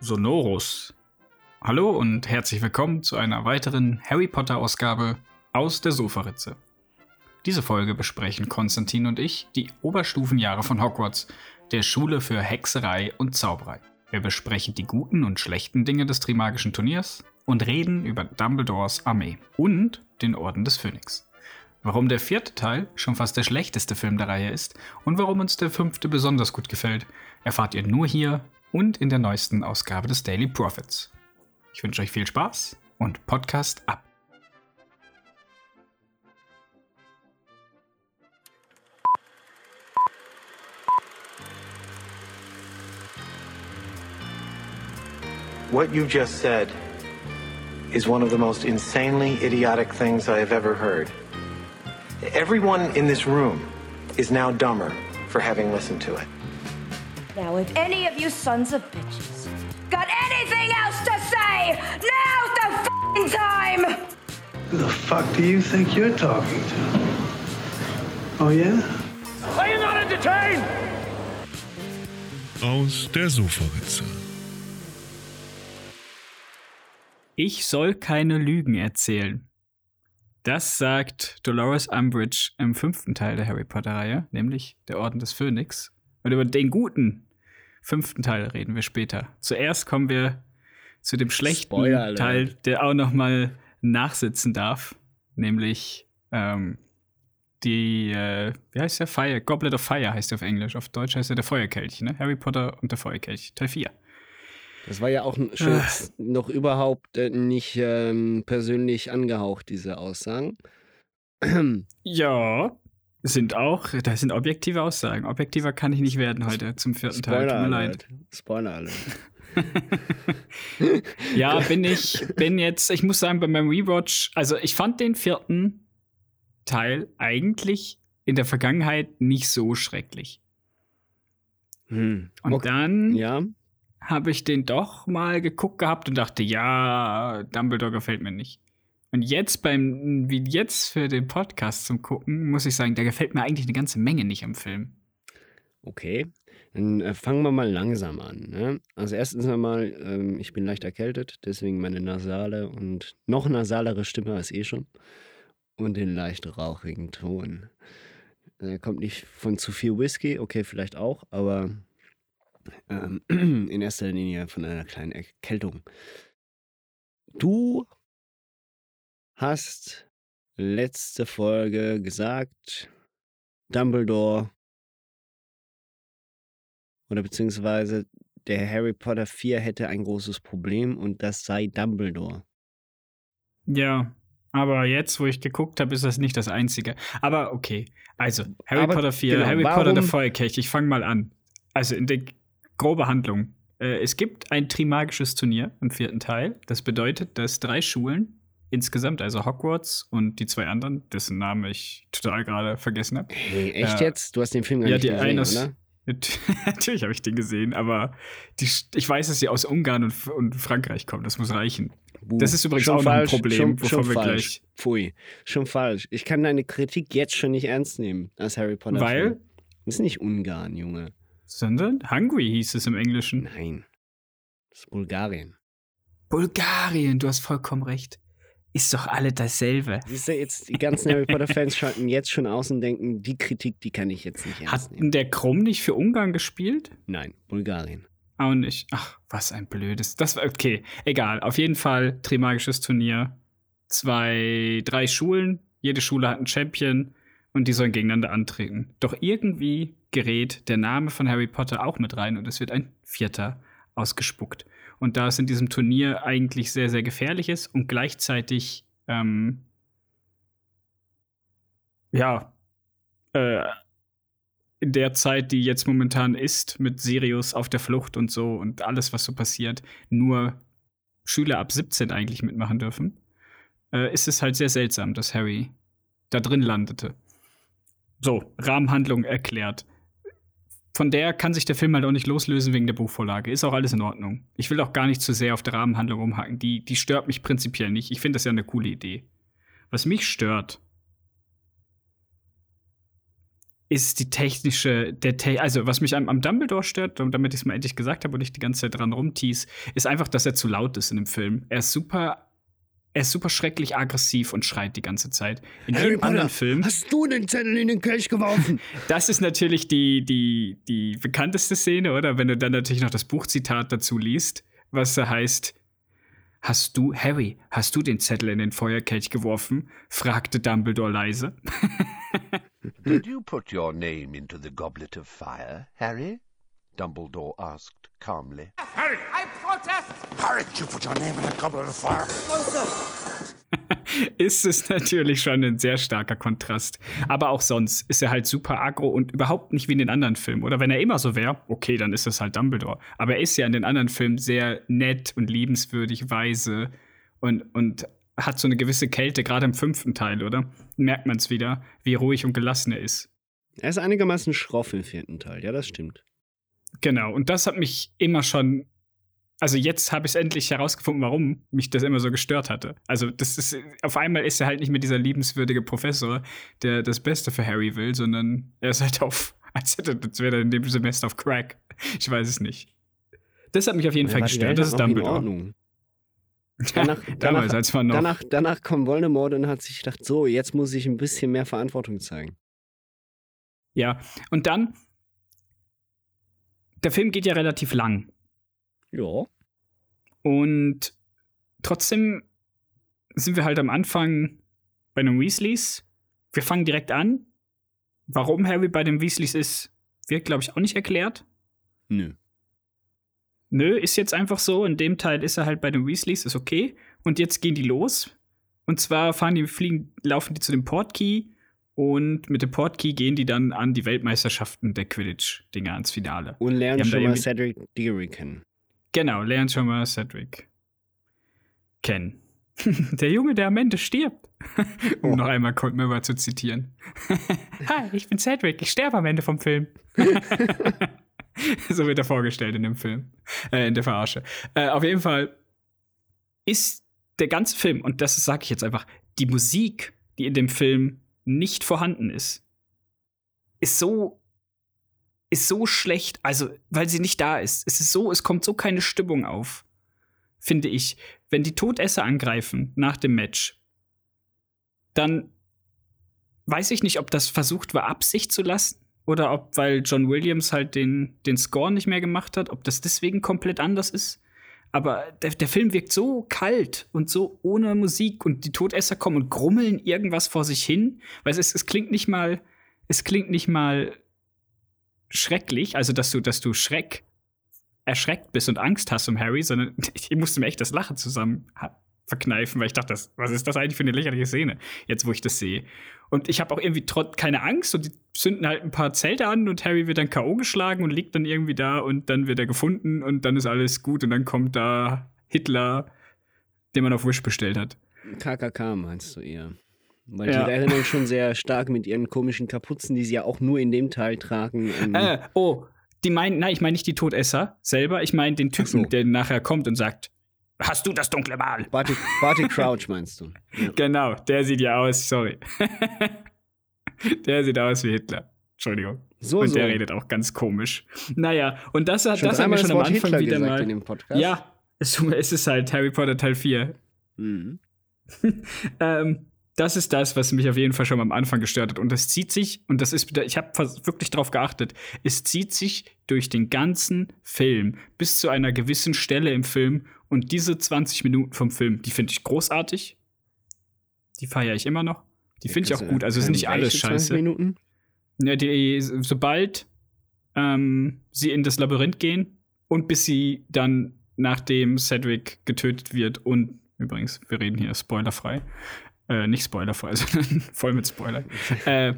Sonorus. Hallo und herzlich willkommen zu einer weiteren Harry Potter Ausgabe aus der Sofaritze. Diese Folge besprechen Konstantin und ich die Oberstufenjahre von Hogwarts, der Schule für Hexerei und Zauberei. Wir besprechen die guten und schlechten Dinge des Trimagischen Turniers und reden über Dumbledores Armee und den Orden des Phönix. Warum der vierte Teil schon fast der schlechteste Film der Reihe ist und warum uns der fünfte besonders gut gefällt, erfahrt ihr nur hier und in der neuesten Ausgabe des Daily Profits. Ich wünsche euch viel Spaß und Podcast ab. What you just said is one of the most insanely idiotic things I have ever heard. Everyone in this room is now dumber for having listened to it. Now, if any of you sons of bitches got anything else to say, now's the f***ing time! Who the fuck do you think you're talking to? Oh, yeah? Are you not entertained? Aus der Sofaritze. Ich soll keine Lügen erzählen. Das sagt Dolores Umbridge im fünften Teil der Harry Potter-Reihe, nämlich der Orden des Phönix. Und über den guten fünften Teil reden wir später. Zuerst kommen wir zu dem schlechten Spoiler. Teil, der auch noch mal nachsitzen darf, nämlich ähm, die, äh, wie heißt der? Fire, Goblet of Fire heißt der auf Englisch. Auf Deutsch heißt er der Feuerkelch, ne? Harry Potter und der Feuerkelch, Teil 4. Das war ja auch n- schon noch überhaupt äh, nicht ähm, persönlich angehaucht, diese Aussagen. Ja, sind auch, das sind objektive Aussagen. Objektiver kann ich nicht werden heute zum vierten Teil. Tut Spoiler mir leid. Spoiler Alert. Ja, bin ich, bin jetzt, ich muss sagen, bei meinem Rewatch, also ich fand den vierten Teil eigentlich in der Vergangenheit nicht so schrecklich. Hm. Und Okay. dann Ja, habe ich den doch mal geguckt gehabt und dachte, ja, Dumbledore gefällt mir nicht. Und jetzt beim, wie jetzt für den Podcast zum Gucken, muss ich sagen, der gefällt mir eigentlich eine ganze Menge nicht am Film. okay. Dann äh, fangen wir mal langsam an. Ne? Also erstens einmal, ähm, ich bin leicht erkältet, deswegen meine nasale und noch nasalere Stimme als eh schon. Und den leicht rauchigen Ton. Er kommt nicht von zu viel Whisky, okay, vielleicht auch, aber ähm, in erster Linie von einer kleinen Erkältung. Du hast letzte Folge gesagt, Dumbledore oder beziehungsweise der Harry Potter 4 hätte ein großes Problem und das sei Dumbledore. Ja, aber jetzt, wo ich geguckt habe, ist das nicht das Einzige. Aber okay, also Harry Aber Potter 4, genau, Harry Potter der Feuerkelch, ich fange mal an. Also in der grobe Handlung. Äh, es gibt ein Trimagisches Turnier im vierten Teil. Das bedeutet, dass drei Schulen insgesamt, also Hogwarts und die zwei anderen, dessen Namen ich total gerade vergessen habe. Hey, echt Ja. jetzt? Du hast den Film gar Ja, nicht die gesehen, eine oder? Natürlich habe ich den gesehen, aber die, ich weiß, dass sie aus Ungarn und, und Frankreich kommen. Das muss reichen. Buh, Das ist übrigens schon auch noch ein falsch, Problem, schon, wovon schon wir falsch. Pfui, schon falsch. Ich kann deine Kritik jetzt schon nicht ernst nehmen als Harry Potter. Weil? Das ist nicht Ungarn, Junge. Sondern Hungry hieß es im Englischen. Nein. Das ist Bulgarien. Bulgarien, du hast vollkommen recht. Ist doch alle dasselbe. Siehst du, jetzt die ganzen Harry Potter-Fans schalten jetzt schon aus und denken, die Kritik, die kann ich jetzt nicht ernst Hat nehmen. denn der Krumm nicht für Ungarn gespielt? Nein, Bulgarien. Auch nicht. Ach, was ein blödes. Das war okay. Egal. Auf jeden Fall Trimagisches Turnier. Zwei, drei Schulen. Jede Schule hat einen Champion und die sollen gegeneinander antreten. Doch irgendwie gerät der Name von Harry Potter auch mit rein und es wird ein Vierter ausgespuckt. Und da es in diesem Turnier eigentlich sehr, sehr gefährlich ist und gleichzeitig, ähm, ja, äh, in der Zeit, die jetzt momentan ist, mit Sirius auf der Flucht und so und alles, was so passiert, nur Schüler ab 17 eigentlich mitmachen dürfen, äh, ist es halt sehr seltsam, dass Harry da drin landete. So, Rahmenhandlung erklärt. Von der kann sich der Film halt auch nicht loslösen wegen der Buchvorlage. Ist auch alles in Ordnung. Ich will auch gar nicht zu sehr auf der Rahmenhandlung rumhacken. Die, die stört mich prinzipiell nicht. Ich finde das ja eine coole Idee. Was mich stört, ist die technische, der Te also was mich am, am Dumbledore stört, und damit ich es mal endlich gesagt habe und ich die ganze Zeit dran rumtease, ist einfach, dass er zu laut ist in dem Film. Er ist super er ist super schrecklich aggressiv und schreit die ganze Zeit. In Harry jedem Potter, anderen Film. Hast du den Zettel in den Kelch geworfen? Das ist natürlich die, die, die bekannteste Szene, oder? Wenn du dann natürlich noch das Buchzitat dazu liest, was da heißt: Hast du, Harry, hast du den Zettel in den Feuerkelch geworfen? fragte Dumbledore leise. Did you put your name into the goblet of fire, Harry? Dumbledore asked calmly. Harry! I protest! Harry, you put your name in a goblet of fire. ist es natürlich schon ein sehr starker Kontrast. Aber auch sonst ist er halt super aggro und überhaupt nicht wie in den anderen Filmen. Oder wenn er immer so wäre, okay, dann ist es halt Dumbledore. Aber er ist ja in den anderen Filmen sehr nett und liebenswürdig, weise und, und hat so eine gewisse Kälte, gerade im fünften Teil, oder? Merkt man es wieder, wie ruhig und gelassen er ist. Er ist einigermaßen schroff im vierten Teil, ja, das stimmt. Genau, und das hat mich immer schon. Also jetzt habe ich es endlich herausgefunden, warum mich das immer so gestört hatte. Also das ist auf einmal ist er halt nicht mehr dieser liebenswürdige Professor, der das Beste für Harry will, sondern er ist halt auf, als, hätte, als wäre er in dem Semester auf Crack. Ich weiß es nicht. Das hat mich auf jeden Ja, Fall gestört. Das ist Dumbledore. Ordnung. Danach, Danach, Damals, als man noch. danach, danach kommt Voldemort und hat sich gedacht, so, jetzt muss ich ein bisschen mehr Verantwortung zeigen. Ja, und dann. Der Film geht ja relativ lang. Ja. Und trotzdem sind wir halt am Anfang bei den Weasleys. Wir fangen direkt an. Warum Harry bei den Weasleys ist, wird, glaube ich, auch nicht erklärt. Nö. Nö, ist jetzt einfach so. In dem Teil ist er halt bei den Weasleys, ist okay. Und jetzt gehen die los. Und zwar fahren die, fliegen, laufen die zu dem Portkey und mit dem Portkey gehen die dann an die Weltmeisterschaften der Quidditch-Dinger ans Finale. Und lernen schon mal Cedric Diggory kennen. Genau, lernt schon mal Cedric kennen. der Junge, der am Ende stirbt. um noch einmal Colt Mirror zu zitieren. Hi, ich bin Cedric, ich sterbe am Ende vom Film. so wird er vorgestellt in dem Film. Äh, in der Verarsche. Äh, auf jeden Fall ist der ganze Film, und das sage ich jetzt einfach, die Musik, die in dem Film nicht vorhanden ist, ist so ist so schlecht, also weil sie nicht da ist. Es ist so, es kommt so keine Stimmung auf, finde ich. Wenn die Todesser angreifen nach dem Match, dann weiß ich nicht, ob das versucht war, Absicht zu lassen oder ob, weil John Williams halt den, den Score nicht mehr gemacht hat, ob das deswegen komplett anders ist. Aber der, der Film wirkt so kalt und so ohne Musik und die Todesser kommen und grummeln irgendwas vor sich hin. Weil es, es klingt nicht mal, es klingt nicht mal schrecklich, also dass du, dass du Schreck erschreckt bist und Angst hast um Harry, sondern ich musste mir echt das Lachen zusammen verkneifen, weil ich dachte, das, was ist das eigentlich für eine lächerliche Szene, jetzt wo ich das sehe. Und ich habe auch irgendwie trotz keine Angst und die zünden halt ein paar Zelte an und Harry wird dann K.O. geschlagen und liegt dann irgendwie da und dann wird er gefunden und dann ist alles gut und dann kommt da Hitler, den man auf Wish bestellt hat. KKK meinst du eher. Weil Ja. die erinnern schon sehr stark mit ihren komischen Kapuzen, die sie ja auch nur in dem Teil tragen. ähm, Äh, oh, die meinen, nein, ich meine nicht die Todesser selber, ich meine den Typen, so. der nachher kommt und sagt, hast du das dunkle Mal? Barty, Barty Crouch meinst du? Ja. Genau, der sieht ja aus, sorry. der sieht aus wie Hitler. Entschuldigung. So, und so. der redet auch ganz komisch. Naja, und das hat Schon das haben wir dreimal schon am Anfang Hitler wieder mal. in dem Podcast. Ja, es, es ist halt Harry Potter Teil 4. Mhm. ähm, das ist das, was mich auf jeden Fall schon am Anfang gestört hat. Und das zieht sich, und das ist ich habe wirklich drauf geachtet, es zieht sich durch den ganzen Film bis zu einer gewissen Stelle im Film. Und diese 20 Minuten vom Film, die finde ich großartig. Die feiere ich immer noch. Die finde ich auch gut. Also es ist nicht alles Welche 20 scheiße. Minuten? Ja, die, sobald ähm, sie in das Labyrinth gehen und bis sie dann, nachdem Cedric getötet wird und übrigens, wir reden hier spoilerfrei, äh, nicht spoilerfrei, sondern voll mit Spoiler. äh,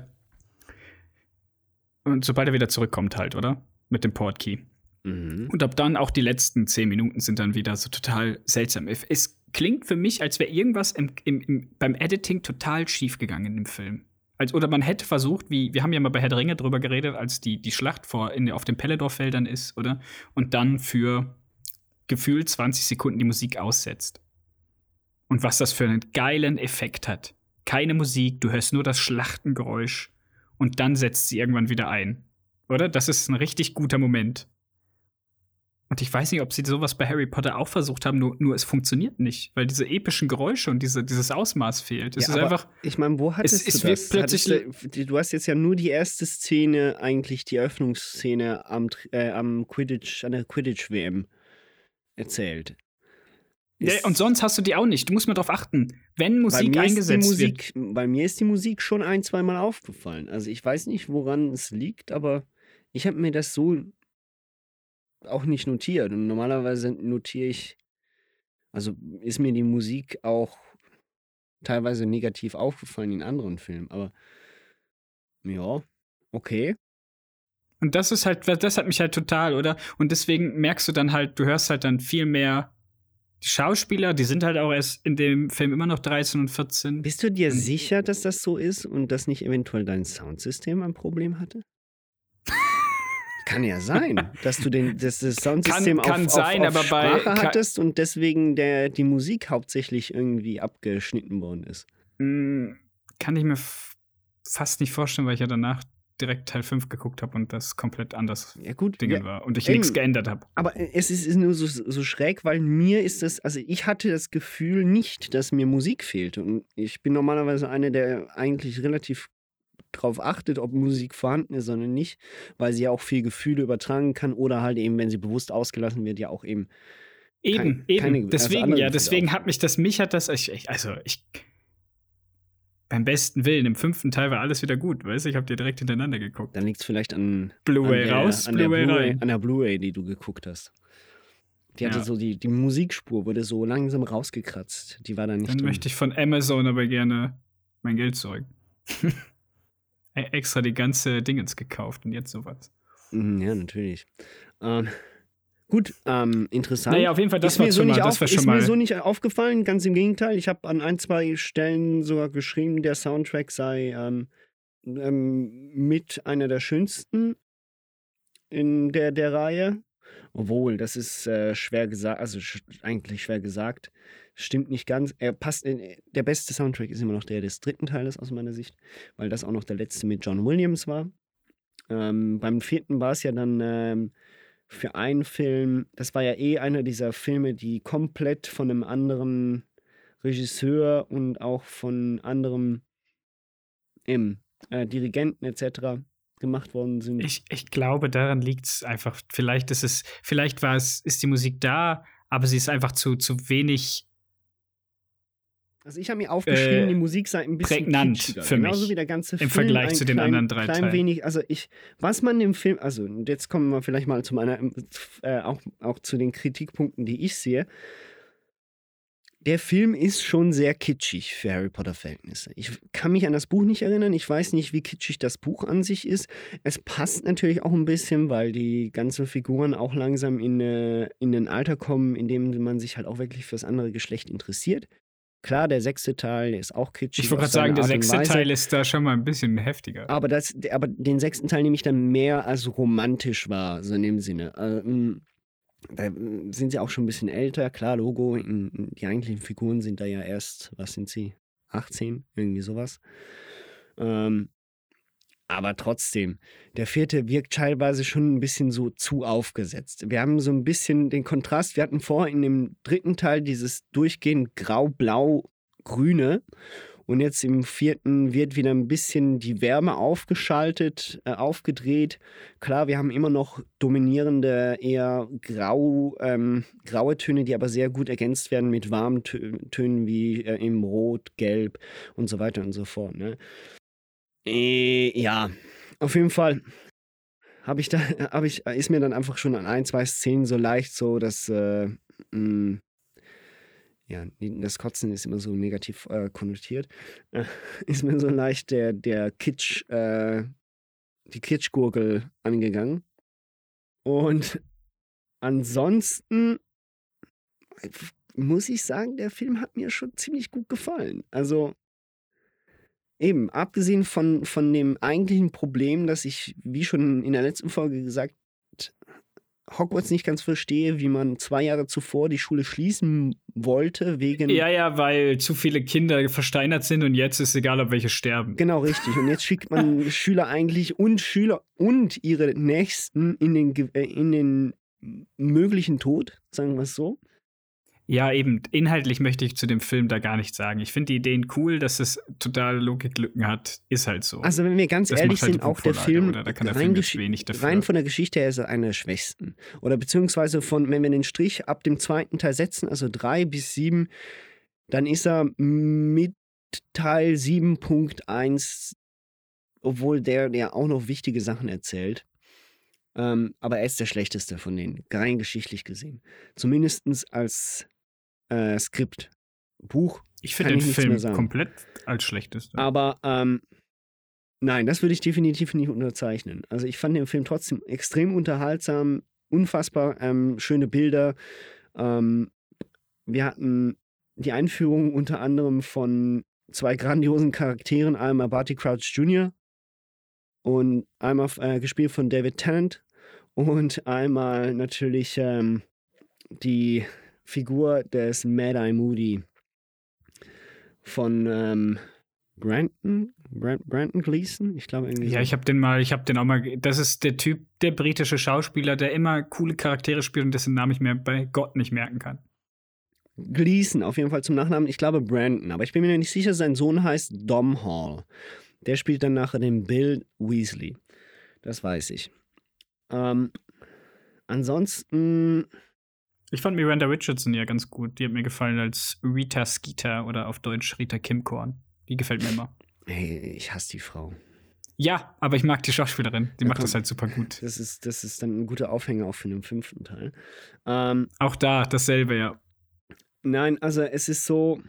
und sobald er wieder zurückkommt halt, oder? Mit dem Portkey. Mhm. Und ab dann auch die letzten zehn Minuten sind dann wieder so total seltsam. Es klingt für mich, als wäre irgendwas im, im, im, beim Editing total schief gegangen im Film. Als, oder man hätte versucht, wie, wir haben ja mal bei Herr der Ringe drüber geredet, als die, die Schlacht vor, in, auf den Pelledor-Feldern ist, oder? Und dann für gefühlt 20 Sekunden die Musik aussetzt. Und was das für einen geilen Effekt hat. Keine Musik, du hörst nur das Schlachtengeräusch. und dann setzt sie irgendwann wieder ein. Oder? Das ist ein richtig guter Moment. Und ich weiß nicht, ob sie sowas bei Harry Potter auch versucht haben, nur, nur es funktioniert nicht, weil diese epischen Geräusche und diese, dieses Ausmaß fehlt. Es Ja, ist aber einfach. Ich meine, wo hattest es- du es das? plötzlich- du, du hast jetzt ja nur die erste Szene, eigentlich die Eröffnungsszene am, äh, am Quidditch, an der Quidditch-WM erzählt. Ja, und sonst hast du die auch nicht. Du musst mal drauf achten. Wenn Musik eingesetzt die wird. Musik, Bei mir ist die Musik schon ein, zweimal aufgefallen. Also ich weiß nicht, woran es liegt, aber ich habe mir das so auch nicht notiert. Und normalerweise notiere ich, also ist mir die Musik auch teilweise negativ aufgefallen in anderen Filmen. Aber ja, okay. Und das ist halt, das hat mich halt total, oder? Und deswegen merkst du dann halt, du hörst halt dann viel mehr die Schauspieler, die sind halt auch erst in dem Film immer noch 13 und 14. Bist du dir sicher, dass das so ist und dass nicht eventuell dein Soundsystem ein Problem hatte? Kann ja sein, dass du den, dass das Soundsystem Kann- kann auf, sein, auf, auf bei- Sprache kann- hattest und deswegen der, die Musik hauptsächlich irgendwie abgeschnitten worden ist. Mm, Kann ich mir fast nicht vorstellen, weil ich ja danach direkt Teil 5 geguckt habe und das komplett anders Ja gut, Dingen ja, war und ich nichts geändert habe. aber es ist, ist nur so, so schräg, weil mir ist das, also ich hatte das Gefühl nicht, dass mir Musik fehlte und ich bin normalerweise einer, der eigentlich relativ drauf achtet, ob Musik vorhanden ist oder nicht, weil sie ja auch viel Gefühle übertragen kann oder halt eben, wenn sie bewusst ausgelassen wird, ja auch eben Eben, Kein- eben. keine- also deswegen, andere ja, deswegen auch. hat mich das, mich hat das, ich, also ich, beim besten Willen, im fünften Teil war alles wieder gut, weißt du, ich habe dir direkt hintereinander geguckt. Dann liegt es vielleicht an, Blu-ray raus, an der Blu-ray rein. an der Blu-ray, die du geguckt hast. Die hatte Ja. so die, die Musikspur wurde so langsam rausgekratzt. Die war da nicht Dann drin. möchte ich von Amazon aber gerne mein Geld zurück. E- Extra die ganze Dingens gekauft und jetzt sowas. Mhm, Ja, natürlich. Ähm, gut, ähm, interessant. Naja, auf jeden Fall, das ist war mir so nicht, mal- das auf, ist mir so nicht aufgefallen, ganz im Gegenteil. Ich habe an ein, zwei Stellen sogar geschrieben, der Soundtrack sei ähm, ähm, mit einer der schönsten in der, der Reihe. Obwohl, das ist äh, schwer gesagt, also sch eigentlich schwer gesagt. Stimmt nicht ganz. Er passt in, der beste Soundtrack ist immer noch der des dritten Teiles aus meiner Sicht, weil das auch noch der letzte mit John Williams war. Ähm, beim vierten war es ja dann ähm, für einen Film, das war ja eh einer dieser Filme, die komplett von einem anderen Regisseur und auch von anderem im äh, Dirigenten etc. gemacht worden sind. Ich, ich glaube, daran liegt es einfach. Vielleicht ist es, vielleicht war es, ist die Musik da, aber sie ist einfach zu, zu wenig. Also ich habe mir aufgeschrieben, Äh, die Musik sei ein bisschen prägnant für genauso mich wie der ganze im Film. Vergleich ein zu den klein, anderen drei klein Teilen. wenig, also ich, was man im Film, also und jetzt kommen wir vielleicht mal zu meiner, äh, auch, auch zu den Kritikpunkten, die ich sehe. Der Film ist schon sehr kitschig für Harry Potter Verhältnisse. Ich kann mich an das Buch nicht erinnern. Ich weiß nicht, wie kitschig das Buch an sich ist. Es passt natürlich auch ein bisschen, weil die ganzen Figuren auch langsam in, äh, in ein Alter kommen, in dem man sich halt auch wirklich fürs andere Geschlecht interessiert. Klar, der sechste Teil ist auch kitschig. Ich wollte gerade sagen, der sechste. Teil ist da schon mal ein bisschen heftiger. Aber, das, aber den sechsten Teil nehme ich dann mehr als romantisch wahr, so in dem Sinne. Ähm, da sind sie auch schon ein bisschen älter, klar, Logo, in, die eigentlichen Figuren sind da ja erst, was sind sie? 18, irgendwie sowas. Ähm, aber trotzdem, der vierte wirkt teilweise schon ein bisschen so zu aufgesetzt. Wir haben so ein bisschen den Kontrast. Wir hatten vorher in dem dritten Teil dieses durchgehend grau-blau-grüne. Und jetzt im vierten wird wieder ein bisschen die Wärme aufgeschaltet, äh, aufgedreht. Klar, wir haben immer noch dominierende, eher grau, ähm, graue Töne, die aber sehr gut ergänzt werden mit warmen Tö Tönen wie äh, im Rot, Gelb und so weiter und so fort. Ne? Äh, ja, auf jeden Fall habe ich da, habe ich, ist mir dann einfach schon an ein, zwei Szenen so leicht so, dass äh, mh, ja, das Kotzen ist immer so negativ äh, konnotiert, äh, ist mir so leicht der, der Kitsch, äh, die Kitschgurgel angegangen. Und ansonsten muss ich sagen, der Film hat mir schon ziemlich gut gefallen. Also eben, abgesehen von, von dem eigentlichen Problem, dass ich, wie schon in der letzten Folge gesagt Hogwarts nicht ganz verstehe, wie man zwei Jahre zuvor die Schule schließen wollte, wegen. Ja, ja, weil zu viele Kinder versteinert sind und jetzt ist egal, ob welche sterben. Genau, richtig. Und jetzt schickt man Schüler eigentlich und Schüler und ihre Nächsten in den, äh, in den möglichen Tod, sagen wir es so. Ja, eben. Inhaltlich möchte ich zu dem Film da gar nichts sagen. Ich finde die Ideen cool, dass es totale Logiklücken hat. Ist halt so. Also, wenn wir ganz Das ehrlich halt sind, auch der Film, oder? Da kann der rein, Film rein von der Geschichte her ist er einer der schwächsten. Oder beziehungsweise von, wenn wir den Strich ab dem zweiten Teil setzen, also drei bis sieben, dann ist er mit Teil 7.1, obwohl der ja auch noch wichtige Sachen erzählt. Ähm, aber er ist der schlechteste von denen, rein geschichtlich gesehen. Zumindest als äh, Skript. Buch ich finde den ich Film komplett als schlechteste. aber ähm, nein, das würde ich definitiv nicht unterzeichnen. Also ich fand den Film trotzdem extrem unterhaltsam, unfassbar ähm, schöne Bilder. Ähm, wir hatten die Einführung unter anderem von zwei grandiosen Charakteren, einmal Barty Crouch Jr. und einmal äh, gespielt von David Tennant und einmal natürlich ähm, die Figur des Mad-Eye Moody von ähm, Brandon, Brand, Brandon Gleason, ich glaube irgendwie. Ja, so. ich habe den mal, ich habe den auch mal. Das ist der Typ, der britische Schauspieler, der immer coole Charaktere spielt und dessen Namen ich mir bei Gott nicht merken kann. Gleason, auf jeden Fall zum Nachnamen. Ich glaube Brandon, aber ich bin mir nicht sicher, sein Sohn heißt Dom Hall. Der spielt dann nachher den Bill Weasley. Das weiß ich. Ähm, ansonsten, Ich fand Miranda Richardson ja ganz gut. Die hat mir gefallen als Rita Skeeter oder auf Deutsch Rita Kimkorn. Die gefällt mir immer. hey, ich hasse die Frau. Ja, aber ich mag die Schauspielerin. Die Ja, macht komm. das halt super gut. Das ist, das ist dann ein guter Aufhänger auch für den fünften Teil. Ähm, Auch da dasselbe, ja. Nein, also es ist so.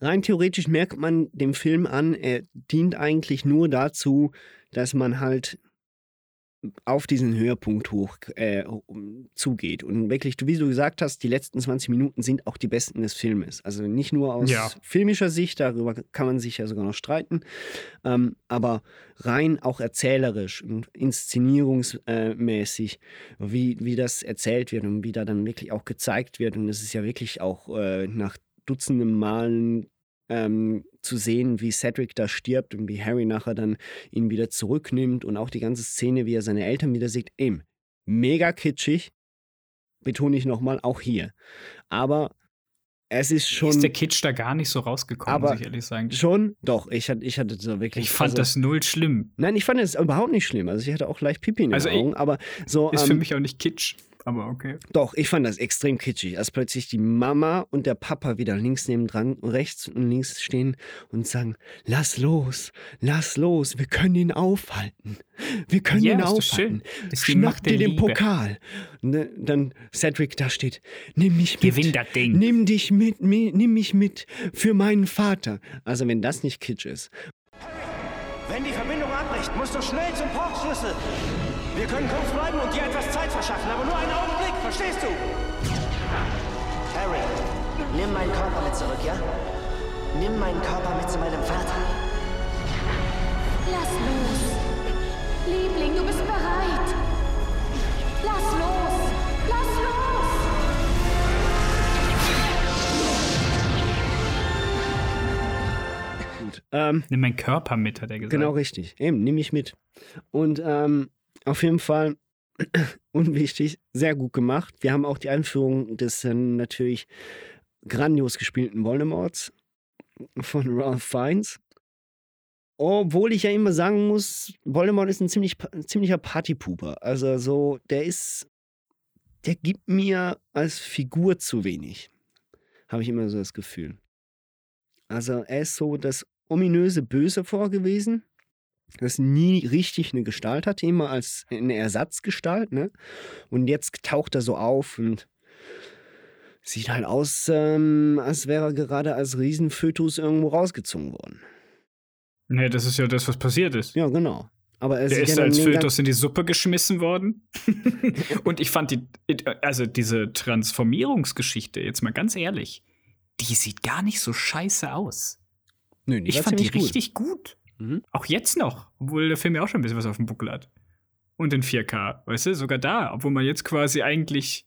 Rein theoretisch merkt man dem Film an, er dient eigentlich nur dazu, dass man halt auf diesen Höhepunkt hoch äh, zugeht. Und wirklich, wie du gesagt hast, die letzten 20 Minuten sind auch die besten des Filmes. Also nicht nur aus Ja. filmischer Sicht, darüber kann man sich ja sogar noch streiten, ähm, aber rein auch erzählerisch und inszenierungsmäßig, wie, wie das erzählt wird und wie da dann wirklich auch gezeigt wird. Und es ist ja wirklich auch äh, nach Dutzenden Malen ähm, zu sehen, wie Cedric da stirbt und wie Harry nachher dann ihn wieder zurücknimmt und auch die ganze Szene, wie er seine Eltern wieder sieht, eben mega kitschig, betone ich nochmal, auch hier. Aber es ist schon, Ist der Kitsch da gar nicht so rausgekommen, Aber muss ich ehrlich sagen. schon, doch, ich hatte, ich hatte so wirklich. Ich fand also, das null schlimm. Nein, ich fand es überhaupt nicht schlimm. Also ich hatte auch leicht Pipi in den Also ich- Augen, aber so. Ist ähm, für mich auch nicht Kitsch, aber okay. Doch, ich fand das extrem kitschig, als plötzlich die Mama und der Papa wieder links neben dran, rechts und links stehen und sagen, lass los, lass los, wir können ihn aufhalten. Wir können Ja, ihn aufhalten. Schnapp dir den Liebe. Pokal. Ne, dann Cedric da steht, nimm mich mit. Gewinn das Ding. Nimm dich mit, mi, nimm mich mit für meinen Vater. Also wenn das nicht kitsch ist. Wenn die Verbindung abbricht, musst du schnell zum Portschlüssel. Wir können kurz bleiben und dir etwas Zeit verschaffen, aber nur einen Augenblick, verstehst du? Harry, nimm meinen Körper mit zurück, ja? Nimm meinen Körper mit zu meinem Vater. Lass los. Liebling, du bist bereit. Lass los. Ähm, Nimm meinen Körper mit, hat er gesagt. Genau richtig. Eben, nehme ich mit. Und ähm, auf jeden Fall unwichtig, sehr gut gemacht. Wir haben auch die Einführung des äh, natürlich grandios gespielten Voldemorts von Ralph Fiennes. Obwohl ich ja immer sagen muss, Voldemort ist ein ziemlich, ein ziemlicher Partypuper. Also so, der ist, der gibt mir als Figur zu wenig. Habe ich immer so das Gefühl. Also er ist so das ominöse Böse vorgewesen, das nie richtig eine Gestalt hatte, immer als eine Ersatzgestalt, ne? Und jetzt taucht er so auf und sieht halt aus, ähm, als wäre er gerade als Riesenfötus irgendwo rausgezogen worden. Nee, das ist ja das, was passiert ist. Ja, genau. Aber er Der ist ja als Fötus in die Suppe geschmissen worden. Und ich fand die, also diese Transformierungsgeschichte, jetzt mal ganz ehrlich, die sieht gar nicht so scheiße aus. Nö, die Ich fand die gut. richtig gut. Mhm. Auch jetzt noch, obwohl der Film ja auch schon ein bisschen was auf dem Buckel hat. und in 4K. Weißt du, sogar da, obwohl man jetzt quasi eigentlich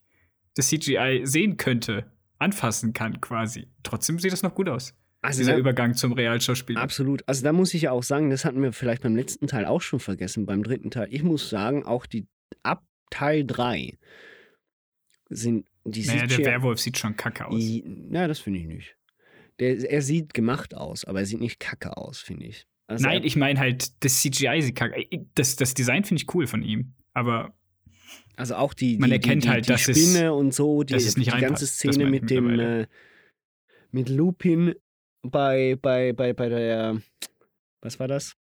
das CGI sehen könnte, anfassen kann quasi. Trotzdem sieht das noch gut aus. Also Dieser da- Übergang zum Realschauspiel. Absolut. Also da muss ich ja auch sagen, das hatten wir vielleicht beim letzten Teil auch schon vergessen, beim dritten Teil. Ich muss sagen, auch die ab Teil 3 sind die Naja, der Werwolf sieht schon kacke aus. I- Ja, das finde ich nicht. Der, er sieht gemacht aus, aber er sieht nicht kacke aus, finde ich. Also Nein, ich meine halt, das CGI sieht kacke. Das, das Design finde ich cool von ihm. Aber also auch die, die, man die, erkennt die, halt, die dass es- Spinne und so, die, die ganze Szene mit dem äh, mit Lupin bei, bei, bei, bei der was war das?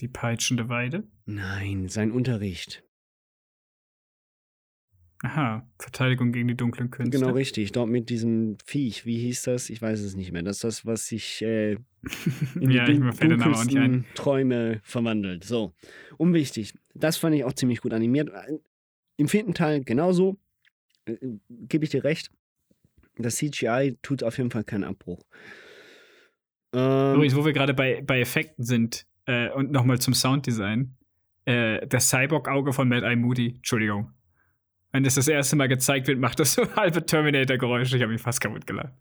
die peitschende Weide. Nein, sein Unterricht. Aha, Verteidigung gegen die dunklen Künste. Genau richtig, dort mit diesem Viech, wie hieß das? Ich weiß es nicht mehr. Das ist das, was sich äh, in ja, die dun dunkelsten Träume verwandelt. So, unwichtig. Das fand ich auch ziemlich gut animiert. Im vierten Teil genauso, äh, gebe ich dir recht. Das CGI tut auf jeden Fall keinen Abbruch. Ähm, Übrigens, wo wir gerade bei, bei Effekten sind äh, und nochmal zum Sounddesign. Äh, das Cyborg-Auge von Mad Eye Moody, Entschuldigung. Wenn das das erste Mal gezeigt wird, macht das so halbe Terminator-Geräusche. Ich habe mich fast kaputt gelacht.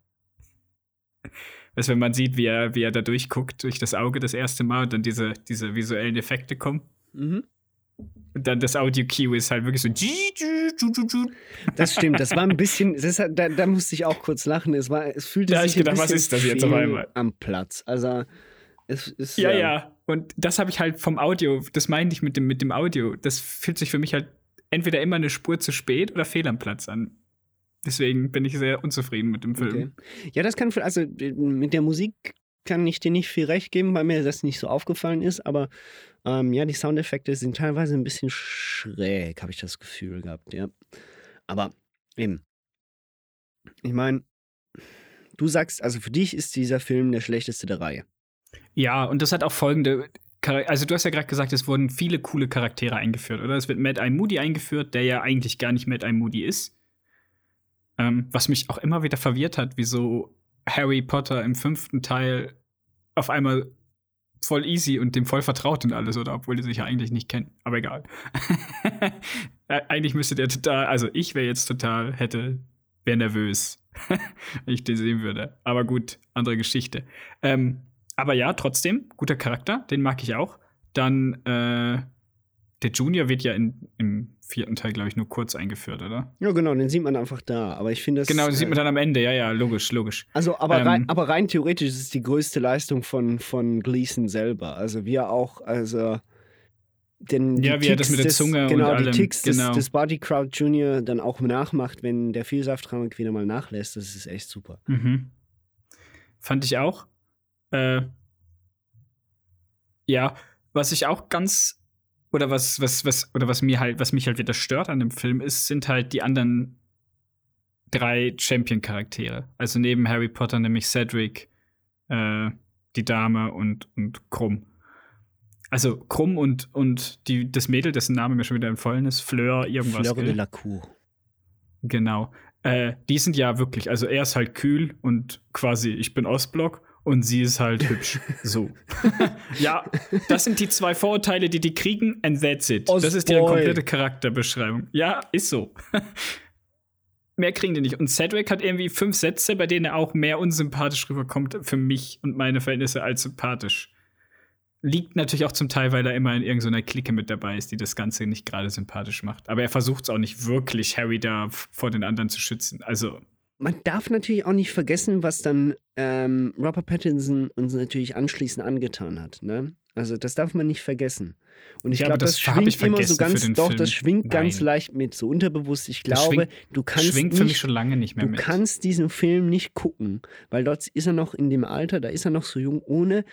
Weißt wenn man sieht, wie er, wie er da durchguckt, durch das Auge das erste Mal und dann diese, diese visuellen Effekte kommen. mhm. Und dann das Audio-Cue ist halt wirklich so. Das stimmt, das war ein bisschen, das hat, da, da musste ich auch kurz lachen. Es, war, es fühlte hab sich ich gedacht, ein was ist das jetzt auf einmal? am Platz. Also, es ist. Ja, ähm, ja. Und das habe ich halt vom Audio, das meine ich mit dem, mit dem Audio. Das fühlt sich für mich halt entweder immer eine Spur zu spät oder fehl am Platz an. Deswegen bin ich sehr unzufrieden mit dem Film. Okay. Ja, das kann, also mit der Musik kann ich dir nicht viel recht geben, weil mir das nicht so aufgefallen ist, aber ähm, ja, die Soundeffekte sind teilweise ein bisschen schräg, habe ich das Gefühl gehabt, ja. Aber eben, ich meine, du sagst, also für dich ist dieser Film der schlechteste der Reihe. Ja, und das hat auch folgende. Also, du hast ja gerade gesagt, es wurden viele coole Charaktere eingeführt, oder? Es wird Mad Eye Moody eingeführt, der ja eigentlich gar nicht Mad Eye Moody ist. Ähm, was mich auch immer wieder verwirrt hat, wieso Harry Potter im fünften Teil auf einmal voll easy und dem voll vertraut und alles, oder? Obwohl die sich ja eigentlich nicht kennen. Aber egal. Eigentlich müsste der total, also ich wäre jetzt total, hätte, wäre nervös, wenn ich den sehen würde. Aber gut, andere Geschichte. Ähm, aber ja, trotzdem, guter Charakter, den mag ich auch. Dann, äh, der Junior wird ja in, im vierten Teil, glaube ich, nur kurz eingeführt, oder? Ja, genau, den sieht man einfach da. Aber ich finde das. genau, das sieht man äh, dann am Ende, ja, ja, logisch, logisch. Also, aber, Ähm, rein, aber rein theoretisch ist es die größte Leistung von, von Gleason selber. Also, wie er auch, also. Den, Ja, wie er das mit der des, Zunge und genau, allem, die Ticks genau. des, des Body Crowd Junior dann auch nachmacht, wenn der Vielsafttrank wieder mal nachlässt. Das ist echt super. Mhm. Fand ich auch. Äh, ja, was ich auch ganz oder was was was oder was mir halt was mich halt wieder stört an dem Film ist, sind halt die anderen drei Champion-Charaktere. Also neben Harry Potter nämlich Cedric, äh, die Dame und und Krumm. Also Krumm und und die das Mädel, dessen Name mir schon wieder empfohlen ist, Fleur irgendwas. Fleur de la Cour. Genau. Äh, die sind ja wirklich, also er ist halt kühl und quasi, ich bin Ostblock und sie ist halt hübsch. So. ja, das sind die zwei Vorurteile, die die kriegen, and that's it. Das ist ihre komplette Charakterbeschreibung. Ja, ist so. mehr kriegen die nicht. Und Cedric hat irgendwie fünf Sätze, bei denen er auch mehr unsympathisch rüberkommt für mich und meine Verhältnisse als sympathisch. Liegt natürlich auch zum Teil, weil er immer in irgendeiner Clique mit dabei ist, die das Ganze nicht gerade sympathisch macht. Aber er versucht es auch nicht wirklich, Harry da vor den anderen zu schützen. Also, Man darf natürlich auch nicht vergessen, was dann ähm, Robert Pattinson uns natürlich anschließend angetan hat. Ne? Also das darf man nicht vergessen. Und ich Ja, glaube, das, das schwingt immer so ganz, doch, Film. das schwingt ganz Nein. leicht mit, so unterbewusst. Ich glaube, schwingt- du kannst schwingt nicht, für mich schon lange nicht mehr du mit. kannst diesen Film nicht gucken, weil dort ist er noch in dem Alter, da ist er noch so jung, ohne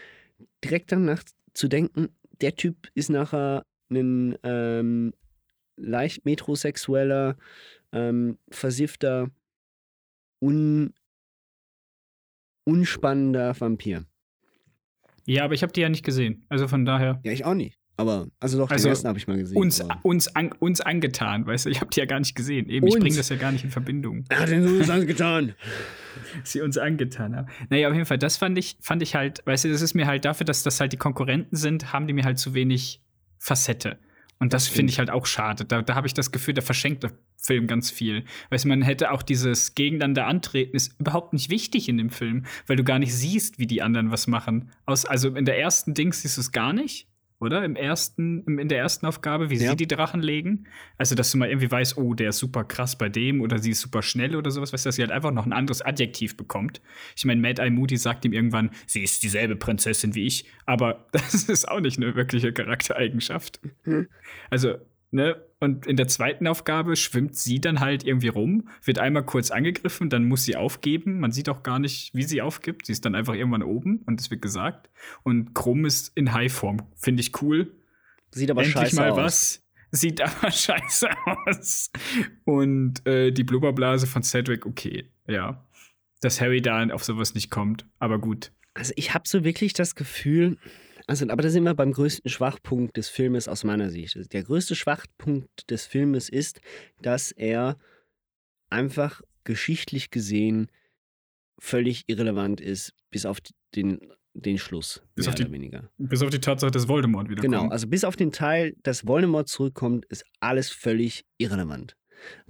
direkt danach zu denken, der Typ ist nachher ein ähm, leicht metrosexueller, ähm, versiffter, un, unspannender Vampir. Ja, aber ich habe die ja nicht gesehen. Also von daher. Ja, ich auch nicht. Aber, also doch, Also, den ersten habe ich mal gesehen. Uns, aber- uns, an, uns angetan, weißt du? Ich habe die ja gar nicht gesehen. Eben, ich Uns? bringe das ja gar nicht in Verbindung. Er hat den so getan. sie uns angetan haben. Naja, auf jeden Fall, das fand ich, fand ich halt, weißt du, das ist mir halt dafür, dass das halt die Konkurrenten sind, haben die mir halt zu wenig Facette. Und das, finde ich halt auch schade. Da, da habe ich das Gefühl, da verschenkt der Film ganz viel. Weißt du, man hätte auch dieses Gegeneinander antreten, ist überhaupt nicht wichtig in dem Film, weil du gar nicht siehst, wie die anderen was machen. Aus, also in der ersten Dings siehst du es gar nicht oder? Im ersten, in der ersten Aufgabe, wie ja. sie die Drachen legen. Also, dass du mal irgendwie weißt, oh, der ist super krass bei dem oder sie ist super schnell oder sowas, weißt du, dass sie halt einfach noch ein anderes Adjektiv bekommt. Ich meine, Mad Eye Moody sagt ihm irgendwann, sie ist dieselbe Prinzessin wie ich, aber das ist auch nicht eine wirkliche Charaktereigenschaft. Hm. Also, ne? Und in der zweiten Aufgabe schwimmt sie dann halt irgendwie rum, wird einmal kurz angegriffen, dann muss sie aufgeben. Man sieht auch gar nicht, wie sie aufgibt. Sie ist dann einfach irgendwann oben und es wird gesagt. Und Krumm ist in Highform. Finde ich cool. Sieht aber Endlich scheiße mal aus. was. Sieht aber scheiße aus. Und äh, die Blubberblase von Cedric, okay, ja. Dass Harry da auf sowas nicht kommt, aber gut. Also ich habe so wirklich das Gefühl, also, aber da sind wir beim größten Schwachpunkt des Filmes aus meiner Sicht. Der größte Schwachpunkt des Filmes ist, dass er einfach geschichtlich gesehen völlig irrelevant ist, bis auf den, den Schluss. Bis auf, die, weniger. bis auf die Tatsache, dass Voldemort wieder Genau, also bis auf den Teil, dass Voldemort zurückkommt, ist alles völlig irrelevant.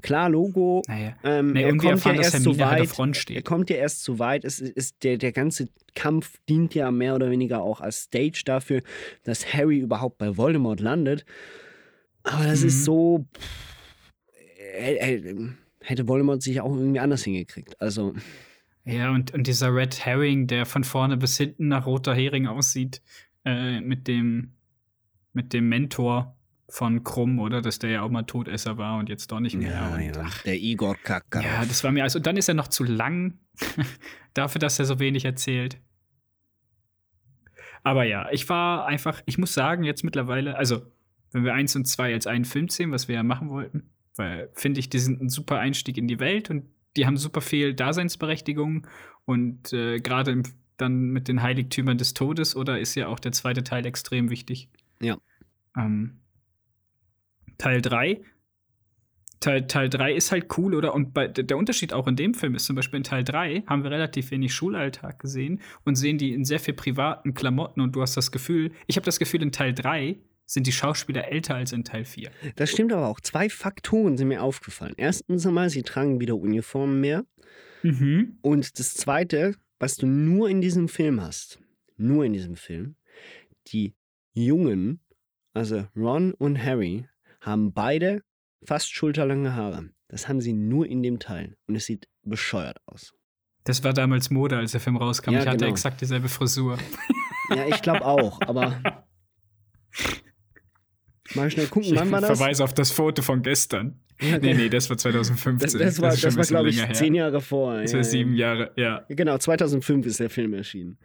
Klar, Logo. Naja. Ähm, nee, er kommt ja erst zu halt weit. Er kommt ja erst zu weit. Es ist der, der ganze Kampf dient ja mehr oder weniger auch als Stage dafür, dass Harry überhaupt bei Voldemort landet. Aber das mhm. ist so. Hätte Voldemort sich auch irgendwie anders hingekriegt. Also. Ja, und, und dieser Red Herring, der von vorne bis hinten nach roter Hering aussieht, äh, mit dem mit dem Mentor von Krumm, oder? Dass der ja auch mal Todesser war und jetzt doch nicht mehr. Ja, und, ja. Ach, der Igor Kacker. Ja, das war mir also. Und dann ist er noch zu lang dafür, dass er so wenig erzählt. Aber ja, ich war einfach, ich muss sagen, jetzt mittlerweile, also, wenn wir eins und zwei als einen Film sehen, was wir ja machen wollten, weil finde ich, die sind ein super Einstieg in die Welt und die haben super viel Daseinsberechtigung und äh, gerade dann mit den Heiligtümern des Todes, oder ist ja auch der zweite Teil extrem wichtig. Ja. Ähm, Teil 3. Teil, Teil 3 ist halt cool, oder? Und bei, der Unterschied auch in dem Film ist zum Beispiel in Teil 3 haben wir relativ wenig Schulalltag gesehen und sehen die in sehr viel privaten Klamotten und du hast das Gefühl, ich habe das Gefühl, in Teil 3 sind die Schauspieler älter als in Teil 4. Das stimmt aber auch. Zwei Faktoren sind mir aufgefallen. Erstens einmal, sie tragen wieder Uniformen mehr. Mhm. Und das Zweite, was du nur in diesem Film hast, nur in diesem Film, die Jungen, also Ron und Harry, haben beide fast schulterlange Haare. Das haben sie nur in dem Teil. Und es sieht bescheuert aus. Das war damals Mode, als der Film rauskam. Ja, ich hatte genau. exakt dieselbe Frisur. Ja, ich glaube auch, aber. Mal schnell gucken, wann war das? Ich verweise auf das Foto von gestern. Ja, nee, nee, das war 2015. Das, das war, das, das war glaube ich, zehn Jahre vor. Das war ja, sieben Jahre, ja. Genau, 2005 ist der Film erschienen.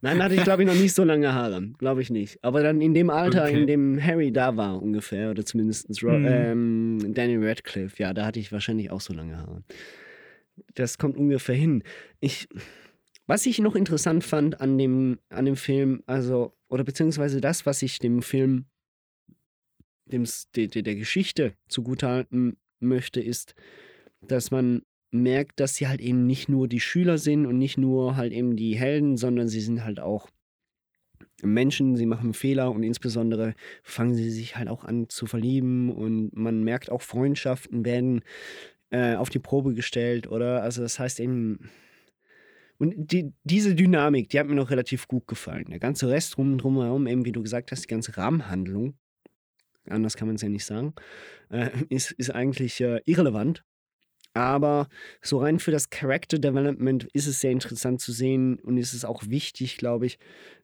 Nein, hatte ich, glaube ich, noch nicht so lange Haare. Glaube ich nicht. Aber dann in dem Alter, okay. in dem Harry da war, ungefähr, oder zumindest mhm. ähm, Daniel Radcliffe, ja, da hatte ich wahrscheinlich auch so lange Haare. Das kommt ungefähr hin. Ich, was ich noch interessant fand an dem, an dem Film, also, oder beziehungsweise das, was ich dem Film, dem, der, der Geschichte zugutehalten möchte, ist, dass man merkt, dass sie halt eben nicht nur die Schüler sind und nicht nur halt eben die Helden, sondern sie sind halt auch Menschen, sie machen Fehler und insbesondere fangen sie sich halt auch an zu verlieben und man merkt auch Freundschaften werden äh, auf die Probe gestellt oder also das heißt eben und die, diese Dynamik, die hat mir noch relativ gut gefallen. Der ganze Rest drum, drumherum, eben wie du gesagt hast, die ganze Rahmenhandlung, anders kann man es ja nicht sagen, äh, ist, ist eigentlich äh, irrelevant. Aber so rein für das Character Development ist es sehr interessant zu sehen und ist es auch wichtig, glaube ich,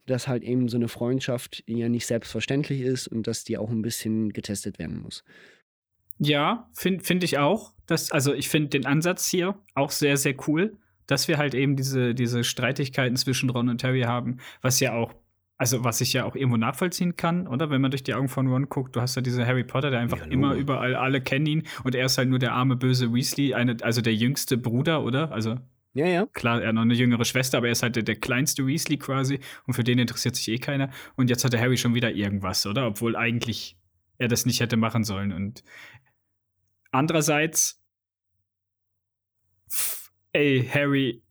dass halt eben so eine Freundschaft ja nicht selbstverständlich ist und dass die auch ein bisschen getestet werden muss. Ja, finde find ich auch. Das, also ich finde den Ansatz hier auch sehr, sehr cool, dass wir halt eben diese, diese Streitigkeiten zwischen Ron und Terry haben, was ja auch also was ich ja auch irgendwo nachvollziehen kann, oder? Wenn man durch die Augen von Ron guckt, du hast ja diese Harry Potter, der einfach ja, immer überall, alle kennen ihn und er ist halt nur der arme, böse Weasley, eine, also der jüngste Bruder, oder? Also ja, ja. Klar, er hat noch eine jüngere Schwester, aber er ist halt der, der, kleinste Weasley quasi und für den interessiert sich eh keiner. Und jetzt hat der Harry schon wieder irgendwas, oder? Obwohl eigentlich er das nicht hätte machen sollen. Und andererseits, ey, Harry,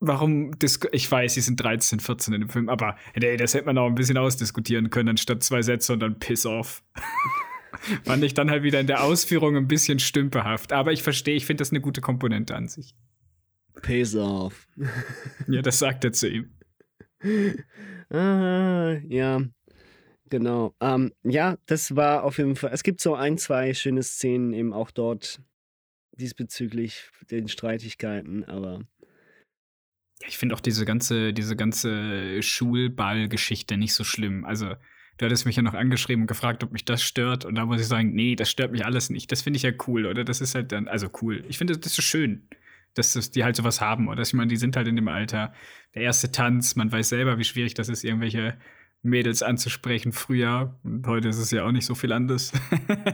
warum, ich weiß, sie sind 13, 14 in dem Film, aber ey, das hätte man auch ein bisschen ausdiskutieren können, anstatt zwei Sätze und dann Piss off. fand ich dann halt wieder in der Ausführung ein bisschen stümperhaft. Aber ich verstehe, ich finde das eine gute Komponente an sich. Pays off. Ja, das sagt er zu ihm. Ah, ja, genau. Ähm, ja, das war auf jeden Fall. Es gibt so ein, zwei schöne Szenen eben auch dort diesbezüglich den Streitigkeiten, aber Ja, ich finde auch diese ganze, diese ganze Schulball-Geschichte nicht so schlimm. Also, du hattest mich ja noch angeschrieben und gefragt, ob mich das stört. Und da muss ich sagen, nee, das stört mich alles nicht. Das finde ich ja cool, oder? Das ist halt dann, also cool. Ich finde, das ist schön, dass das, die halt sowas haben, oder? Ich meine, die sind halt in dem Alter. Der erste Tanz, man weiß selber, wie schwierig das ist, irgendwelche Mädels anzusprechen früher. Und heute ist es ja auch nicht so viel anders.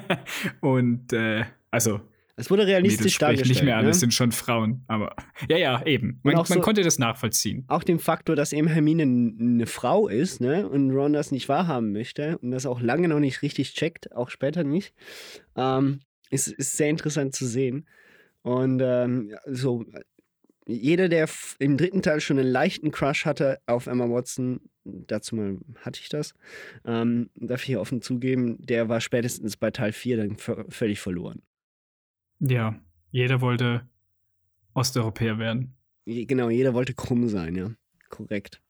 und, äh, also, es wurde Mädels realistisch sprechen dargestellt. nicht mehr an, ne? es sind schon Frauen. Aber, ja, ja, eben. Man, man so- konnte das nachvollziehen. auch dem Faktor, dass eben Hermine eine Frau ist, ne, und Ron das nicht wahrhaben möchte und das auch lange noch nicht richtig checkt, auch später nicht, ähm, ist, ist sehr interessant zu sehen. Und ähm, so jeder, der im dritten Teil schon einen leichten Crush hatte auf Emma Watson, dazu mal hatte ich das, ähm, darf ich hier offen zugeben, der war spätestens bei Teil 4 dann völlig verloren. Ja, jeder wollte Osteuropäer werden. Genau, jeder wollte krumm sein, ja. Korrekt.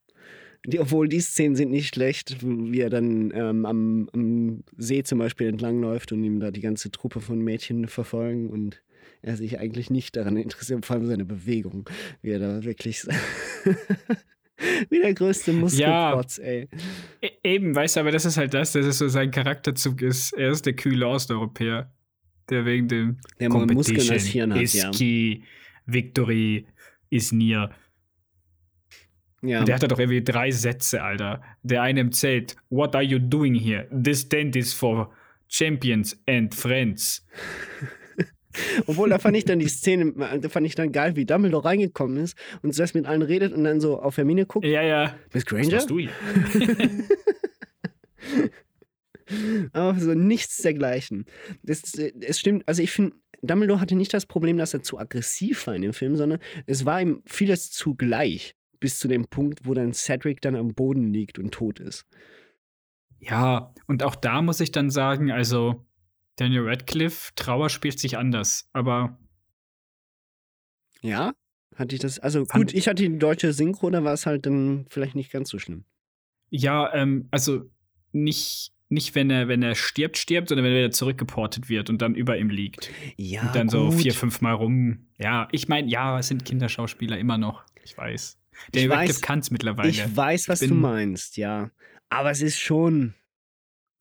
Die, obwohl die Szenen sind nicht schlecht, wie er dann ähm, am, am See zum Beispiel entlangläuft und ihm da die ganze Truppe von Mädchen verfolgen und er sich eigentlich nicht daran interessiert, vor allem seine Bewegung, wie er da wirklich wie der größte Muskelprotz, ey. E eben, weißt du, aber das ist halt das, dass es so sein Charakterzug ist. Er ist der kühle Osteuropäer, der wegen dem Der Muskeln als Competition Hirn hat, is ja. Victory is near. Ja, Und der hat da doch irgendwie drei Sätze, Alter. Der eine im Zelt, what are you doing here? This tent is for champions and friends. obwohl da fand ich dann die Szene, da fand ich dann geil, wie Dumbledore reingekommen ist und zuerst mit allen redet und dann so auf Hermine guckt. Ja, ja. Miss Was Granger? machst du hier? Aber so nichts dergleichen. Das, äh, es stimmt, also ich finde, Dumbledore hatte nicht das Problem, dass er zu aggressiv war in dem Film, sondern es war ihm vieles zugleich. Bis zu dem Punkt, wo dann Cedric dann am Boden liegt und tot ist. Ja, und auch da muss ich dann sagen, also Daniel Radcliffe, Trauer spielt sich anders, aber Ja? Hatte ich das, also gut, ich hatte die deutsche Synchro, da war es halt dann vielleicht nicht ganz so schlimm. ja, ähm, also nicht, nicht wenn er, wenn er stirbt, stirbt, sondern wenn er wieder zurückgeportet wird und dann über ihm liegt. Ja, und dann so vier, fünf Mal rum. Ja, ich meine, ja, es sind Kinderschauspieler immer noch. Ich weiß. Weiß- Radcliffe kann es mittlerweile. Ich weiß, was bin- du meinst, ja. Aber es ist schon.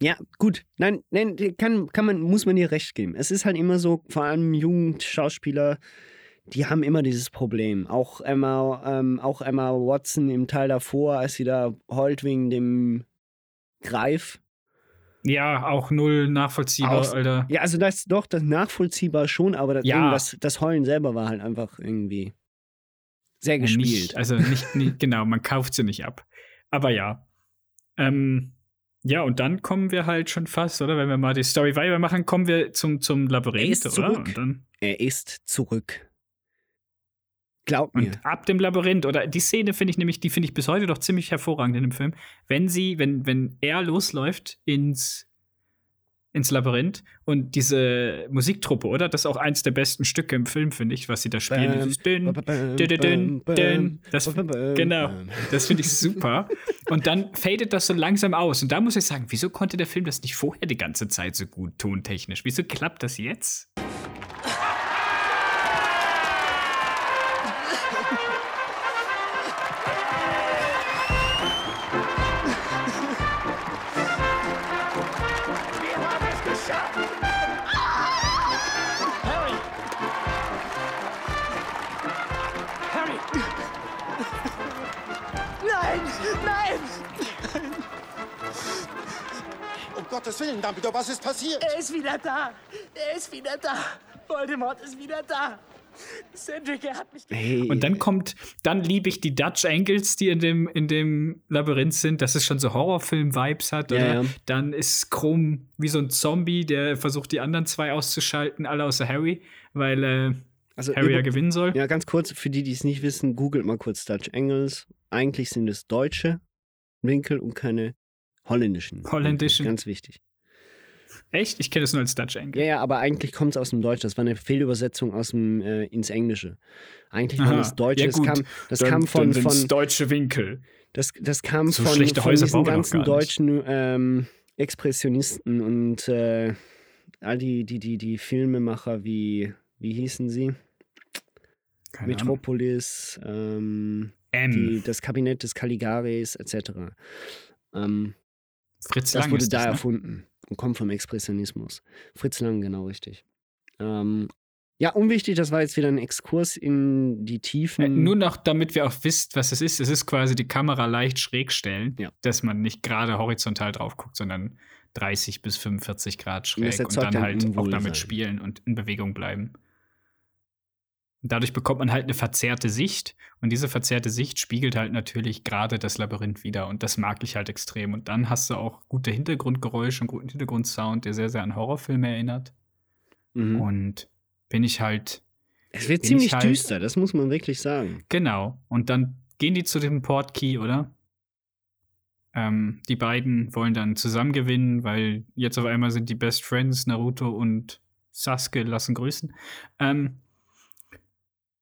Ja, gut. Nein, nein, kann, kann man, muss man dir recht geben. Es ist halt immer so, vor allem Jugendschauspieler, die haben immer dieses Problem. Auch Emma, ähm, auch Emma Watson im Teil davor, als sie da heult wegen dem Greif. Ja, auch null nachvollziehbar, Aus- Alter. Ja, also das doch, das nachvollziehbar schon, aber das, Ja. das, das Heulen selber war halt einfach irgendwie sehr gespielt. Nicht, also nicht, nicht, genau, man kauft sie nicht ab. Aber ja. Ähm, ja, und dann kommen wir halt schon fast, oder? Wenn wir mal die Story weitermachen, kommen wir zum, zum Labyrinth, Er ist oder? zurück. Dann, er ist zurück. Glaub mir. und ab dem Labyrinth, oder die Szene finde ich nämlich, die finde ich bis heute doch ziemlich hervorragend in dem Film. Wenn sie, wenn, wenn er losläuft ins, ins Labyrinth und diese Musiktruppe, oder? Das ist auch eins der besten Stücke im Film, finde ich, was sie da spielen. Dieses Dün, bam, bam, dün, dün, dün, bam, dün. Das, genau, das finde ich super. Und dann fadet das so langsam aus. Und da muss ich sagen, wieso konnte der Film das nicht vorher die ganze Zeit so gut tontechnisch? Wieso klappt das jetzt? Dumbledore, was ist passiert? Er ist wieder da! Er ist wieder da! Voldemort ist wieder da! Cedric, er hat mich Hey, Und dann kommt, dann liebe ich die Dutch Angles, die in dem, in dem Labyrinth sind, dass es schon so Horrorfilm-Vibes hat. Ja, Oder? ja. Dann ist Krumm wie so ein Zombie, der versucht, die anderen zwei auszuschalten, alle außer Harry, weil äh, also Harry ja gewinnen soll. Ja, ganz kurz, für die, die es nicht wissen, googelt mal kurz Dutch Angles. Eigentlich sind es deutsche Winkel und keine holländischen. Holländischen. Winkel. Ganz wichtig. Echt? Ich kenne das nur als Dutch Angle. Ja, ja, aber eigentlich kommt es aus dem Deutsch. Das war eine Fehlübersetzung aus dem äh, ins Englische. Eigentlich war das Deutsch. Ja, das kam, das Dann- kam von, von deutsche Winkel. das, das kam So von, schlechte von diesen ganzen deutschen ähm, Expressionisten und äh, all die, die, die, die Filmemacher wie, wie hießen sie? Keine. Metropolis, ähm, die, das Kabinett des Caligaris etc. Ähm, Fritz das Lang wurde da das, ne? erfunden und kommt vom Expressionismus. Fritz Lang, genau richtig. Ähm, ja, unwichtig, das war jetzt wieder ein Exkurs in die Tiefen. Äh, nur noch, damit wir auch wisst, was es ist. Es ist quasi die Kamera leicht schräg stellen, Ja. dass man nicht gerade horizontal drauf guckt, sondern 30 bis 45 Grad Und schräg und, erzeugt dann halt auch damit spielen und in Bewegung bleiben. Und dadurch bekommt man halt eine verzerrte Sicht und diese verzerrte Sicht spiegelt halt natürlich gerade das Labyrinth wieder und das mag ich halt extrem. Und dann hast du auch gute Hintergrundgeräusche und guten Hintergrundsound, der sehr, sehr an Horrorfilme erinnert. Mhm. Und bin ich halt es wird ziemlich ich halt- düster, das muss man wirklich sagen. Genau. Und dann gehen die zu dem Portkey, oder? Ähm, die beiden wollen dann zusammen gewinnen, weil jetzt auf einmal sind die Best Friends, Naruto und Sasuke lassen grüßen. Ähm,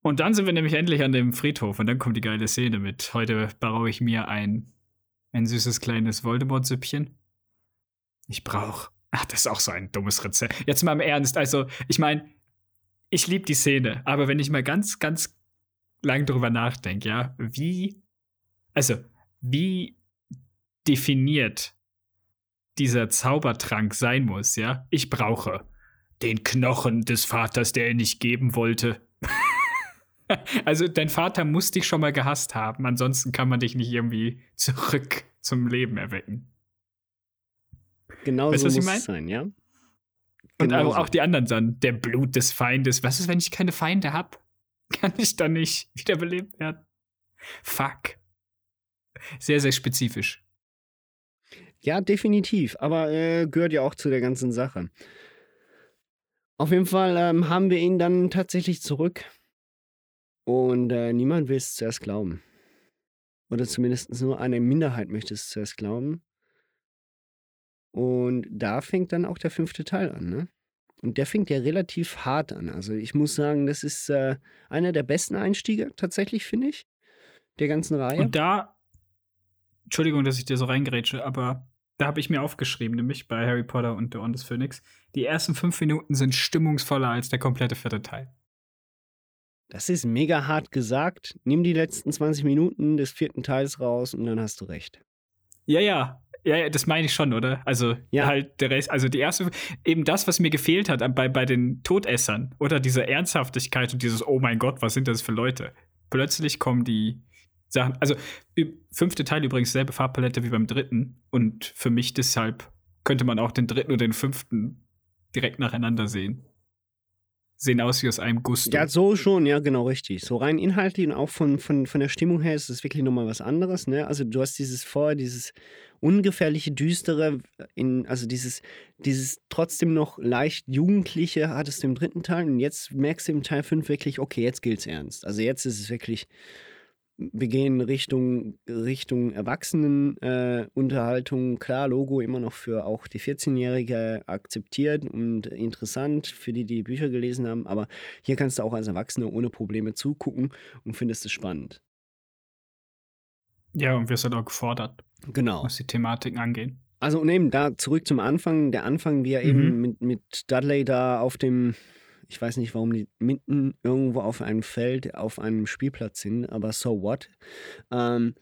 und dann sind wir nämlich endlich an dem Friedhof und dann kommt die geile Szene mit. Heute baue ich mir ein, ein süßes kleines Voldemort-Süppchen. Ich brauche. Ach, das ist auch so ein dummes Rezept. Jetzt mal im Ernst. Also, ich meine, ich liebe die Szene, aber wenn ich mal ganz, ganz lang drüber nachdenke, ja, wie, also, wie definiert dieser Zaubertrank sein muss, ja? Ich brauche den Knochen des Vaters, der er nicht geben wollte. also, dein Vater muss dich schon mal gehasst haben, ansonsten kann man dich nicht irgendwie zurück zum Leben erwecken. Genau Weißt so was ich muss mein? es sein, ja? Und Genau auch, so. auch die anderen dann, der Blut des Feindes. Was ist, wenn ich keine Feinde habe? Kann ich dann nicht wiederbelebt werden? Fuck. Sehr, sehr spezifisch. Ja, definitiv. Aber äh, gehört ja auch zu der ganzen Sache. Auf jeden Fall ähm, haben wir ihn dann tatsächlich zurück. Und äh, niemand will es zuerst glauben. Oder zumindest nur eine Minderheit möchte es zuerst glauben. Und da fängt dann auch der fünfte Teil an, ne? Und der fängt ja relativ hart an. Also ich muss sagen, das ist äh, einer der besten Einstiege tatsächlich, finde ich, der ganzen Reihe. Und da, Entschuldigung, dass ich dir so reingerätsche, aber da habe ich mir aufgeschrieben, nämlich bei Harry Potter und der Orden des Phönix, die ersten fünf Minuten sind stimmungsvoller als der komplette vierte Teil. Das ist mega hart gesagt. Nimm die letzten 20 Minuten des vierten Teils raus und dann hast du recht. Ja, ja. Ja, ja, das meine ich schon, oder? Also Ja. halt der Rest, also die erste, eben das, was mir gefehlt hat bei, bei den Todessern, oder diese Ernsthaftigkeit und dieses, oh mein Gott, was sind das für Leute? Plötzlich kommen die Sachen, also fünfte Teil übrigens selbe Farbpalette wie beim dritten und für mich deshalb könnte man auch den dritten und den fünften direkt nacheinander sehen. Sehen aus wie aus einem Gusto. Ja, so schon, ja, genau richtig. So rein inhaltlich und auch von, von, von der Stimmung her ist es wirklich nochmal was anderes. Ne? Also du hast dieses vorher, dieses ungefährliche, düstere, in, also dieses, dieses trotzdem noch leicht jugendliche hattest du im dritten Teil und jetzt merkst du im Teil 5 wirklich, okay, jetzt gilt's ernst. Also jetzt ist es wirklich, wir gehen Richtung, Richtung Erwachsenenunterhaltung. Äh. Klar, Logo immer noch für auch die 14-Jährige akzeptiert und interessant für die, die Bücher gelesen haben, aber hier kannst du auch als Erwachsener ohne Probleme zugucken und findest es spannend. ja, und wirst halt auch gefordert, Genau. was die Thematiken angehen. Also und eben da zurück zum Anfang. Der Anfang, wie er Mhm. eben mit, mit Dudley da auf dem, ich weiß nicht, warum die mitten irgendwo auf einem Feld auf einem Spielplatz sind, aber so what? Ähm,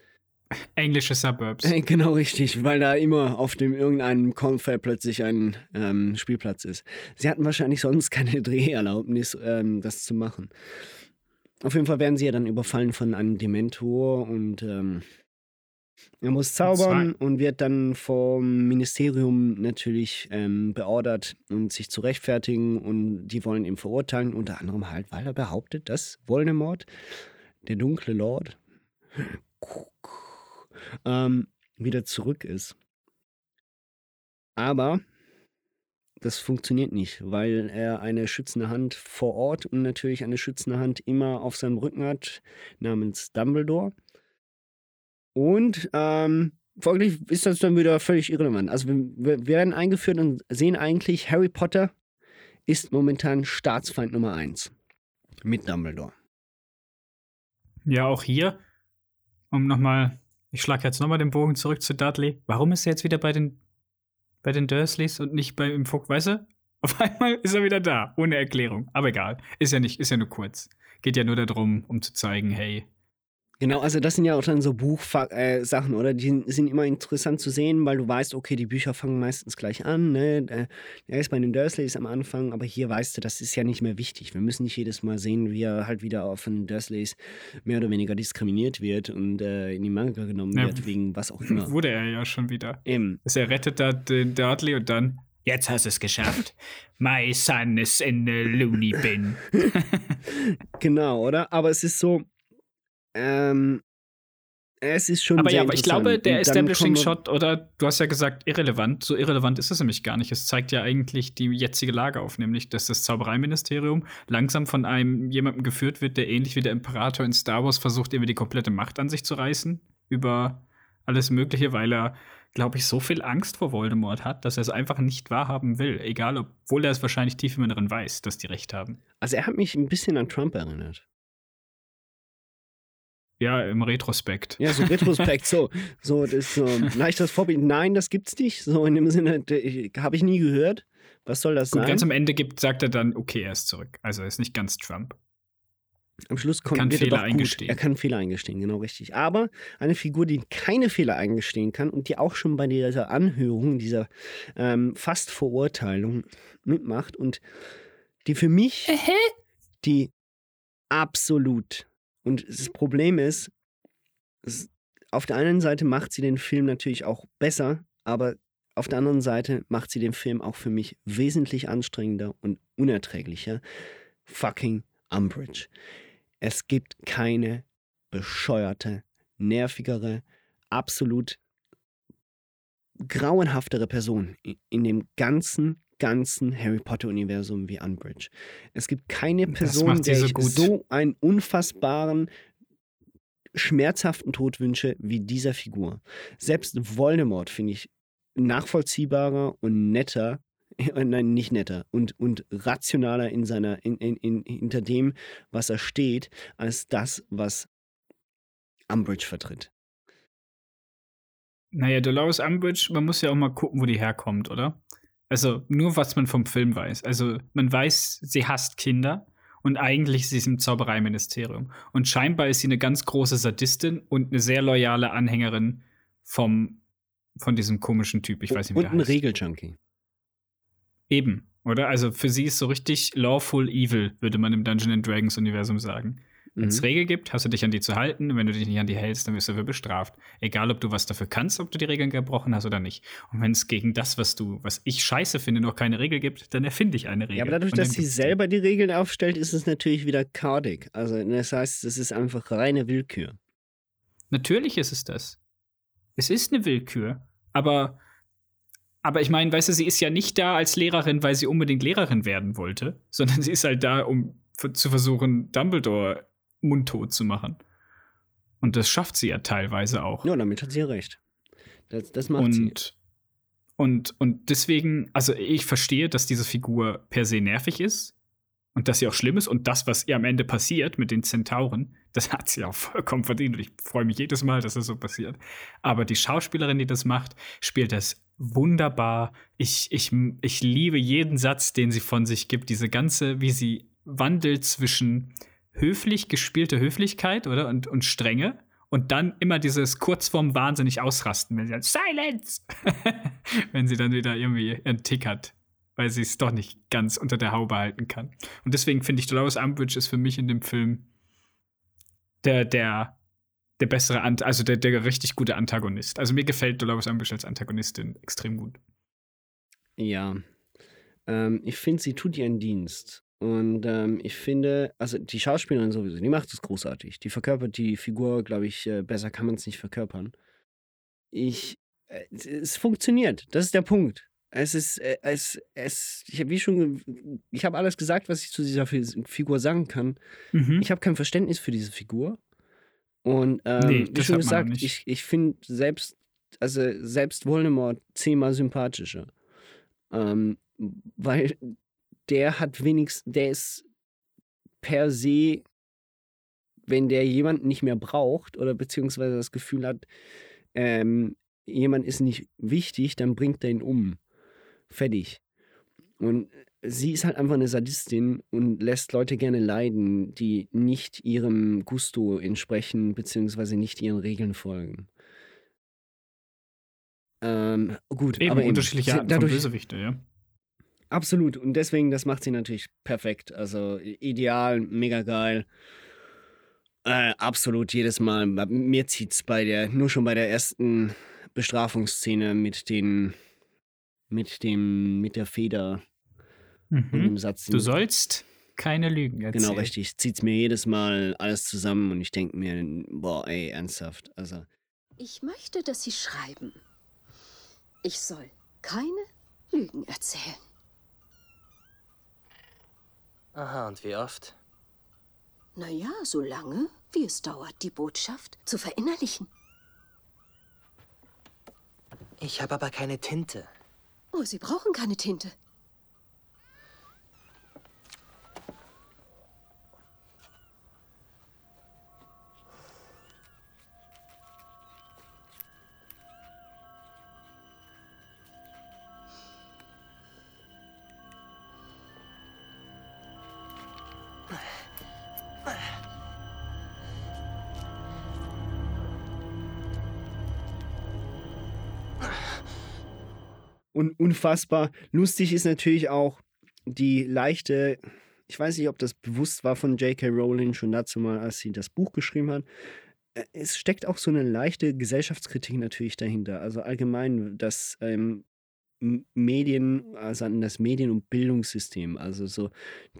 Englische Suburbs. Äh, Genau richtig, weil da immer auf dem irgendeinem Cornfeld plötzlich ein ähm, Spielplatz ist. Sie hatten wahrscheinlich sonst keine Dreherlaubnis, ähm, das zu machen. Auf jeden Fall werden sie ja dann überfallen von einem Dementor und ähm, er muss zaubern und wird dann vom Ministerium natürlich ähm, beordert und sich zu rechtfertigen und die wollen ihn verurteilen, unter anderem halt, weil er behauptet, dass Voldemort, der dunkle Lord, ähm, wieder zurück ist. Aber das funktioniert nicht, weil er eine schützende Hand vor Ort und natürlich eine schützende Hand immer auf seinem Rücken hat, namens Dumbledore. Und ähm, folglich ist das dann wieder völlig irrelevant. Also wir, werden eingeführt und sehen eigentlich, Harry Potter ist momentan Staatsfeind Nummer eins. Mit Dumbledore. Ja, auch hier, um nochmal, ich schlage jetzt nochmal den Bogen zurück zu Dudley. Warum ist er jetzt wieder bei den, bei den Dursleys und nicht bei im Fuchs, weißt du? Auf einmal ist er wieder da, ohne Erklärung. Aber egal, ist ja nicht, ist ja nur kurz. Geht ja nur darum, um zu zeigen, hey, Genau, also das sind ja auch dann so Buchsachen, äh, oder? Die sind immer interessant zu sehen, weil du weißt, okay, die Bücher fangen meistens gleich an, ne? Äh, Er ist bei den Dursleys am Anfang, aber hier weißt du, das ist ja nicht mehr wichtig. Wir müssen nicht jedes Mal sehen, wie er halt wieder von den Dursleys mehr oder weniger diskriminiert wird und äh, in die Manga genommen Ja, wird, wegen was auch immer. wurde er ja schon wieder. Eben. Also er rettet da den Dudley und dann, jetzt hast du es geschafft. My son is in the loony bin. Genau, oder? Aber es ist so, ähm, es ist schon Aber ja, aber ich glaube, der Establishing Shot, oder du hast ja gesagt, irrelevant. So irrelevant ist es nämlich gar nicht. Es zeigt ja eigentlich die jetzige Lage auf, nämlich, dass das Zaubereiministerium langsam von einem jemandem geführt wird, der ähnlich wie der Imperator in Star Wars versucht, irgendwie die komplette Macht an sich zu reißen über alles Mögliche, weil er, glaube ich, so viel Angst vor Voldemort hat, dass er es einfach nicht wahrhaben will. Egal, obwohl er es wahrscheinlich tief im Inneren weiß, dass die recht haben. Also er hat mich ein bisschen an Trump erinnert. Ja, im Retrospekt. Ja, so Retrospekt, so, so, das ist so ein leichtes Vorbild. Nein, das gibt's nicht. So in dem Sinne, habe ich nie gehört. Was soll das Gut, sein? ganz am Ende gibt, sagt er dann, okay, er ist zurück. Also er ist nicht ganz Trump. Am Schluss kommt kann er Fehler eingestehen. Er kann Fehler eingestehen, genau richtig. Aber eine Figur, die keine Fehler eingestehen kann und die auch schon bei dieser Anhörung, dieser ähm, fast Verurteilung mitmacht und die für mich die absolut und das Problem ist, auf der einen Seite macht sie den Film natürlich auch besser, aber auf der anderen Seite macht sie den Film auch für mich wesentlich anstrengender und unerträglicher. Fucking Umbridge. Es gibt keine bescheuerte, nervigere, absolut grauenhaftere Person in dem ganzen, ganzen Harry Potter-Universum wie Umbridge. Es gibt keine Person, der so ich gut. so einen unfassbaren, schmerzhaften Tod wünsche wie dieser Figur. Selbst Voldemort finde ich nachvollziehbarer und netter äh, nein, nicht netter und, und rationaler in seiner, in, in, in, hinter dem, was er steht, als das, was Umbridge vertritt. Naja, Dolores Umbridge, man muss ja auch mal gucken, wo die herkommt, oder? Also nur, was man vom Film weiß. Also man weiß, sie hasst Kinder und eigentlich ist sie im Zaubereiministerium. Und scheinbar ist sie eine ganz große Sadistin und eine sehr loyale Anhängerin vom, von diesem komischen Typ. Ich weiß nicht, wie und der ein. Regeljunkie. Eben, oder? Also für sie ist so richtig lawful evil, würde man im Dungeon and Dragons Universum sagen. Wenn es Mhm. Regeln gibt, hast du dich an die zu halten. Und wenn du dich nicht an die hältst, dann wirst du dafür bestraft. Egal, ob du was dafür kannst, ob du die Regeln gebrochen hast oder nicht. Und wenn es gegen das, was du, was ich scheiße finde, noch keine Regel gibt, dann erfinde ich eine Regel. Ja, aber dadurch, dass sie selber die Regeln aufstellt, ist es natürlich wieder kardig. Also das heißt, es ist einfach reine Willkür. Natürlich ist es das. Es ist eine Willkür. Aber, aber ich meine, weißt du, sie ist ja nicht da als Lehrerin, weil sie unbedingt Lehrerin werden wollte, sondern sie ist halt da, um zu versuchen, Dumbledore mundtot zu machen. Und das schafft sie ja teilweise auch. Ja, damit hat sie ja recht. Das, das macht sie. und, und, und deswegen, also ich verstehe, dass diese Figur per se nervig ist und dass sie auch schlimm ist und das, was ihr am Ende passiert mit den Zentauren, das hat sie auch vollkommen verdient und ich freue mich jedes Mal, dass das so passiert. Aber die Schauspielerin, die das macht, spielt das wunderbar. Ich, ich, ich liebe jeden Satz, den sie von sich gibt, diese ganze, wie sie wandelt zwischen höflich gespielte Höflichkeit, oder? Und, und Strenge. Und dann immer dieses kurz vorm Wahnsinnig ausrasten, wenn sie dann Silence! wenn sie dann wieder irgendwie ihren Tick hat, weil sie es doch nicht ganz unter der Haube halten kann. Und deswegen finde ich, Dolores Umbridge ist für mich in dem Film der, der, der bessere, Ant also der, der richtig gute Antagonist. Also mir gefällt Dolores Umbridge als Antagonistin extrem gut. Ja. Ähm, ich finde, sie tut ihren Dienst. Und ähm, ich finde, also die Schauspielerin sowieso, die macht es großartig. Die verkörpert die Figur, glaube ich, äh, besser kann man es nicht verkörpern. Ich, äh, es, funktioniert. Das ist der Punkt. Es ist, äh, es, es, ich habe wie schon, ich habe alles gesagt, was ich zu dieser Fi- Figur sagen kann. Mhm. Ich habe kein Verständnis für diese Figur. Und ähm, Nee, wie schon gesagt, ich, ich finde selbst also selbst Voldemort zehnmal sympathischer. Ähm, weil der hat wenigstens, der ist per se, wenn der jemanden nicht mehr braucht oder beziehungsweise das Gefühl hat, ähm, jemand ist nicht wichtig, dann bringt er ihn um. Fertig. Und sie ist halt einfach eine Sadistin und lässt Leute gerne leiden, die nicht ihrem Gusto entsprechen, beziehungsweise nicht ihren Regeln folgen. Ähm, gut, Eben aber eben, unterschiedliche sie- Arten von Bösewichte, ja. Absolut. Und deswegen, das macht sie natürlich perfekt. Also ideal, mega geil. Äh, absolut jedes Mal. Mir zieht's bei der, nur schon bei der ersten Bestrafungsszene mit den, mit dem, mit der Feder und dem Mhm. Satz. Du sollst keine Lügen erzählen. Genau, richtig. Zieht's mir jedes Mal alles zusammen und ich denke mir, boah, ey, ernsthaft. Also, Ich möchte, dass Sie schreiben. Ich soll keine Lügen erzählen. Aha, und wie oft? Naja, so lange, wie es dauert, die Botschaft zu verinnerlichen. Ich habe aber keine Tinte. Oh, Sie brauchen keine Tinte. Und unfassbar lustig ist natürlich auch die leichte, ich weiß nicht, ob das bewusst war von J.K. Rowling schon dazu mal, als sie das Buch geschrieben hat. Äh, Es steckt auch so eine leichte Gesellschaftskritik natürlich dahinter. Also allgemein das ähm, Medien, also an das Medien- und Bildungssystem. Also so,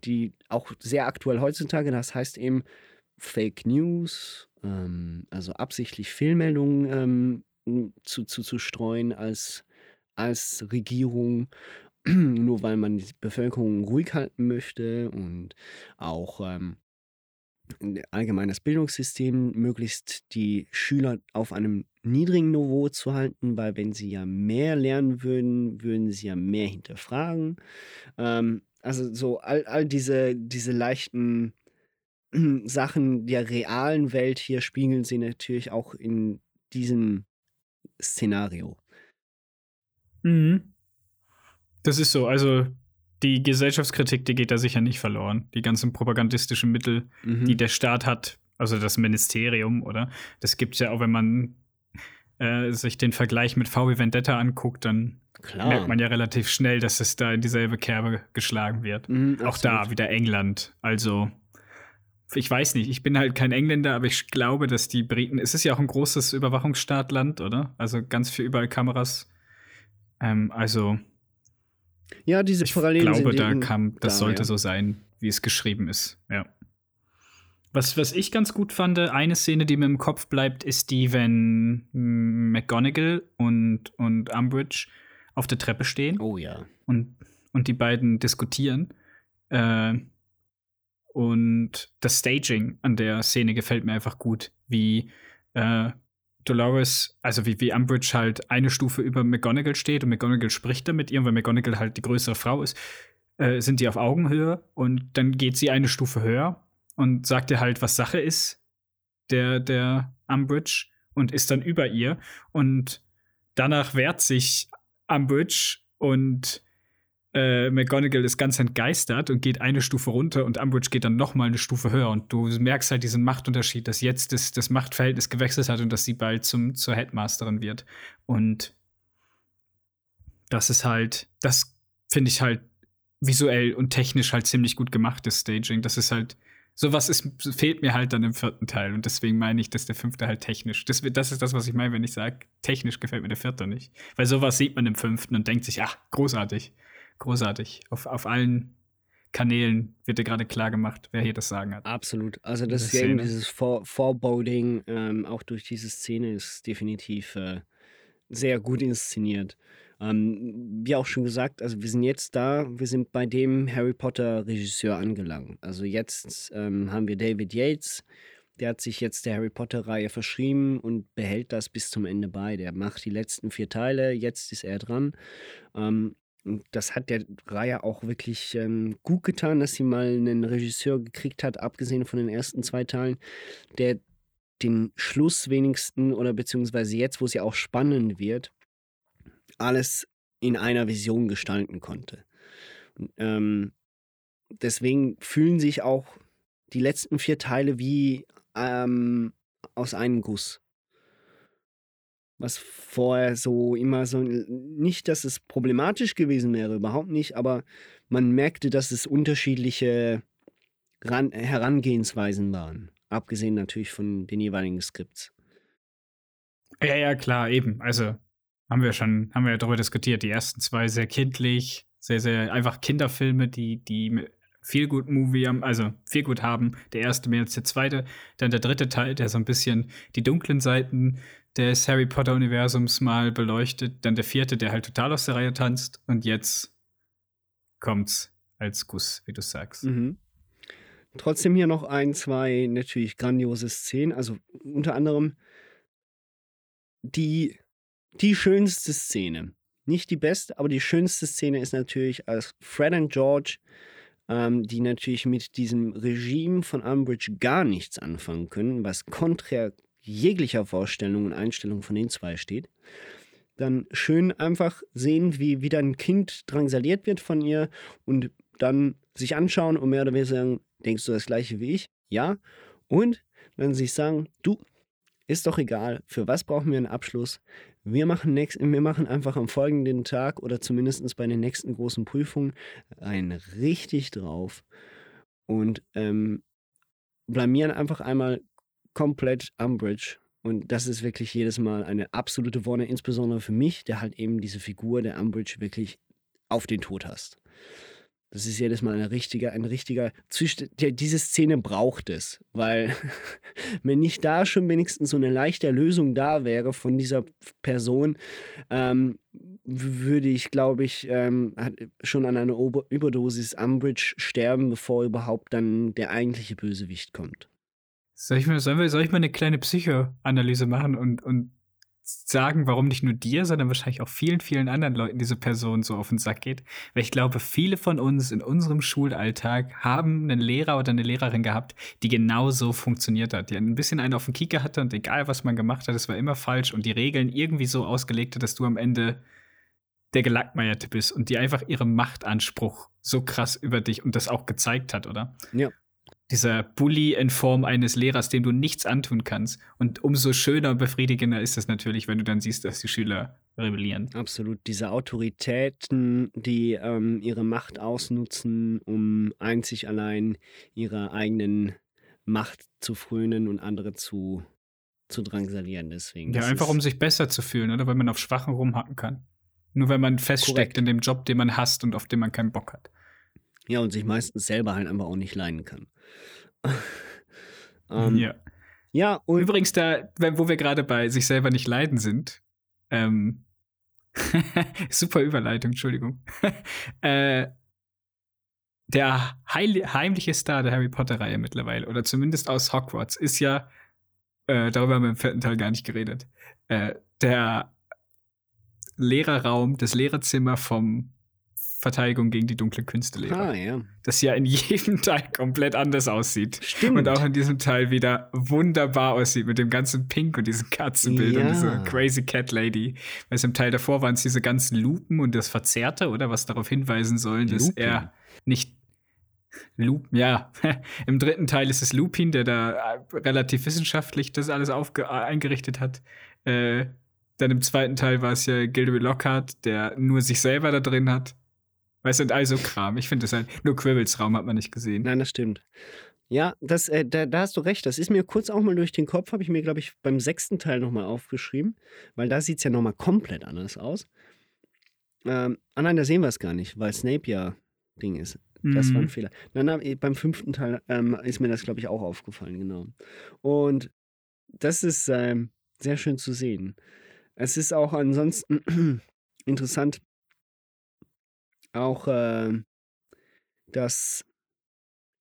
die auch sehr aktuell heutzutage, das heißt eben Fake News, ähm, also absichtlich Fehlmeldungen ähm, zu, zu, zu streuen als als Regierung, nur weil man die Bevölkerung ruhig halten möchte und auch ähm, allgemein das Bildungssystem möglichst die Schüler auf einem niedrigen Niveau zu halten, weil wenn sie ja mehr lernen würden, würden sie ja mehr hinterfragen. Ähm, also so all, all diese, diese leichten Sachen der realen Welt hier spiegeln sie natürlich auch in diesem Szenario. Mhm. Das ist so. Also die Gesellschaftskritik, die geht da sicher nicht verloren. Die ganzen propagandistischen Mittel, Mhm. die der Staat hat, also das Ministerium, oder? Das gibt es ja auch, wenn man äh, sich den Vergleich mit VW Vendetta anguckt, dann Klar. merkt man ja relativ schnell, dass es da in dieselbe Kerbe geschlagen wird. Mhm, auch da wieder England. Also ich weiß nicht, ich bin halt kein Engländer, aber ich glaube, dass die Briten, es ist ja auch ein großes Überwachungsstaatland, oder? Also ganz viel überall Kameras. Ähm, also Ja, diese ich Parallelen glaube, sind da kam, das da, sollte ja. so sein, wie es geschrieben ist. Ja. Was, was ich ganz gut fand, eine Szene, die mir im Kopf bleibt, ist die, wenn McGonagall und, und Umbridge auf der Treppe stehen. Oh ja. Und, und die beiden diskutieren. Äh, und das Staging an der Szene gefällt mir einfach gut, wie äh, Dolores, also wie, wie Umbridge halt eine Stufe über McGonagall steht und McGonagall spricht da mit ihr, weil McGonagall halt die größere Frau ist, äh, sind die auf Augenhöhe und dann geht sie eine Stufe höher und sagt ihr halt, was Sache ist, der, der Umbridge, und ist dann über ihr. Und danach wehrt sich Umbridge und äh, McGonagall ist ganz entgeistert und geht eine Stufe runter und Umbridge geht dann noch mal eine Stufe höher und du merkst halt diesen Machtunterschied, dass jetzt das, das Machtverhältnis gewechselt hat und dass sie bald zum, zur Headmasterin wird. Und das ist halt, das finde ich halt visuell und technisch halt ziemlich gut gemacht, das Staging. Das ist halt, sowas ist, fehlt mir halt dann im vierten Teil und deswegen meine ich, dass der fünfte halt technisch, das, das ist das, was ich meine, wenn ich sage, technisch gefällt mir der vierte nicht. Weil sowas sieht man im fünften und denkt sich, ach, großartig, großartig. Auf, auf allen Kanälen wird dir gerade klar gemacht, wer hier das Sagen hat. Absolut. Also das Game, Szene. dieses Vor Foreboding, ähm, auch durch diese Szene ist definitiv äh, sehr gut inszeniert. Ähm, wie auch schon gesagt, also wir sind jetzt da, wir sind bei dem Harry Potter Regisseur angelangt. Also jetzt ähm, haben wir David Yates, der hat sich jetzt der Harry Potter-Reihe verschrieben und behält das bis zum Ende bei. Der macht die letzten vier Teile, jetzt ist er dran. Ähm, und das hat der Reihe auch wirklich ähm, gut getan, dass sie mal einen Regisseur gekriegt hat, abgesehen von den ersten zwei Teilen, der den Schluss wenigsten oder beziehungsweise jetzt, wo es ja auch spannend wird, alles in einer Vision gestalten konnte. Ähm, deswegen fühlen sich auch die letzten vier Teile wie ähm, aus einem Guss. Was vorher so immer so, nicht, dass es problematisch gewesen wäre, überhaupt nicht, aber man merkte, dass es unterschiedliche Ran Herangehensweisen waren. Abgesehen natürlich von den jeweiligen Skripts. Ja, ja, klar, eben. Also haben wir schon, haben wir ja darüber diskutiert. Die ersten zwei sehr kindlich, sehr, sehr einfach Kinderfilme, die, die viel gut Movie haben, also viel gut haben. Der erste mehr als der zweite. Dann der dritte Teil, der so ein bisschen die dunklen Seiten des Harry Potter-Universums mal beleuchtet. Dann der vierte, der halt total aus der Reihe tanzt. Und jetzt kommt's als Guss, wie du sagst. Mhm. Trotzdem hier noch ein, zwei natürlich grandiose Szenen. Also unter anderem die, die schönste Szene. Nicht die beste, aber die schönste Szene ist natürlich, als Fred und George, ähm, die natürlich mit diesem Regime von Umbridge gar nichts anfangen können, was konträr jeglicher Vorstellung und Einstellung von den zwei steht, dann schön einfach sehen, wie wieder ein Kind drangsaliert wird von ihr und dann sich anschauen und mehr oder weniger sagen, denkst du das gleiche wie ich? Ja. Und dann sich sagen, du, ist doch egal, für was brauchen wir einen Abschluss? Wir machen, nächst, wir machen einfach am folgenden Tag oder zumindest bei den nächsten großen Prüfungen einen richtig drauf und ähm, blamieren einfach einmal komplett Umbridge. Und das ist wirklich jedes Mal eine absolute Wonne, insbesondere für mich, der halt eben diese Figur der Umbridge wirklich auf den Tod hast. Das ist jedes Mal ein richtiger, ein richtiger Diese Szene braucht es, weil wenn nicht da schon wenigstens so eine leichte Lösung da wäre von dieser Person, ähm, würde ich, glaube ich, ähm, schon an einer Ober Überdosis Umbridge sterben, bevor überhaupt dann der eigentliche Bösewicht kommt. Soll ich, mal, soll, soll ich mal eine kleine Psychoanalyse machen und, und sagen, warum nicht nur dir, sondern wahrscheinlich auch vielen, vielen anderen Leuten diese Person so auf den Sack geht. Weil ich glaube, viele von uns in unserem Schulalltag haben einen Lehrer oder eine Lehrerin gehabt, die genau so funktioniert hat. Die ein bisschen einen auf den Kieker hatte und egal, was man gemacht hat, es war immer falsch und die Regeln irgendwie so ausgelegt hat, dass du am Ende der Gelackmeierte bist und die einfach ihren Machtanspruch so krass über dich und das auch gezeigt hat, oder? Ja dieser Bully in Form eines Lehrers, dem du nichts antun kannst. Und umso schöner und befriedigender ist es natürlich, wenn du dann siehst, dass die Schüler rebellieren. Absolut. Diese Autoritäten, die ähm, ihre Macht ausnutzen, um einzig allein ihrer eigenen Macht zu frönen und andere zu, zu drangsalieren. Deswegen. Ja, einfach um sich besser zu fühlen, oder? Weil man auf Schwachen rumhacken kann. Nur wenn man feststeckt Korrekt. in dem Job, den man hasst und auf den man keinen Bock hat. Ja, und sich meistens selber halt einfach auch nicht leiden kann. ähm, ja. Ja, und Übrigens, da, wo wir gerade bei sich selber nicht leiden sind, ähm, super Überleitung, Entschuldigung. äh, der heimliche Star der Harry Potter-Reihe mittlerweile, oder zumindest aus Hogwarts, ist ja, äh, darüber haben wir im vierten Teil gar nicht geredet, äh, der Lehrerraum, das Lehrerzimmer vom Verteidigung gegen die dunklen Künste lehre. Ah, ja. Das ja in jedem Teil komplett anders aussieht. Stimmt. Und auch in diesem Teil wieder wunderbar aussieht mit dem ganzen Pink und diesen Katzenbild ja. und dieser Crazy Cat Lady. Weil es im Teil davor waren es diese ganzen Lupen und das Verzerrte, oder? Was darauf hinweisen sollen, dass Lupin. er nicht Lupin, ja. Im dritten Teil ist es Lupin, der da äh, relativ wissenschaftlich das alles eingerichtet hat. Äh, dann im zweiten Teil war es ja Gilderoy Lockhart, der nur sich selber da drin hat. Weißt du, also Kram. Ich finde das halt, nur Quirrellsraum hat man nicht gesehen. Nein, das stimmt. Ja, das, äh, da, da, hast du recht. Das ist mir kurz auch mal durch den Kopf, habe ich mir, glaube ich, beim sechsten Teil nochmal aufgeschrieben, weil da sieht es ja nochmal komplett anders aus. Ähm, ah nein, da sehen wir es gar nicht, weil Snape ja Ding ist. Das mhm. war ein mhm. Fehler. Nein, nein, beim fünften Teil ähm, ist mir das, glaube ich, auch aufgefallen, genau. Und das ist ähm, sehr schön zu sehen. Es ist auch ansonsten interessant, auch, äh, dass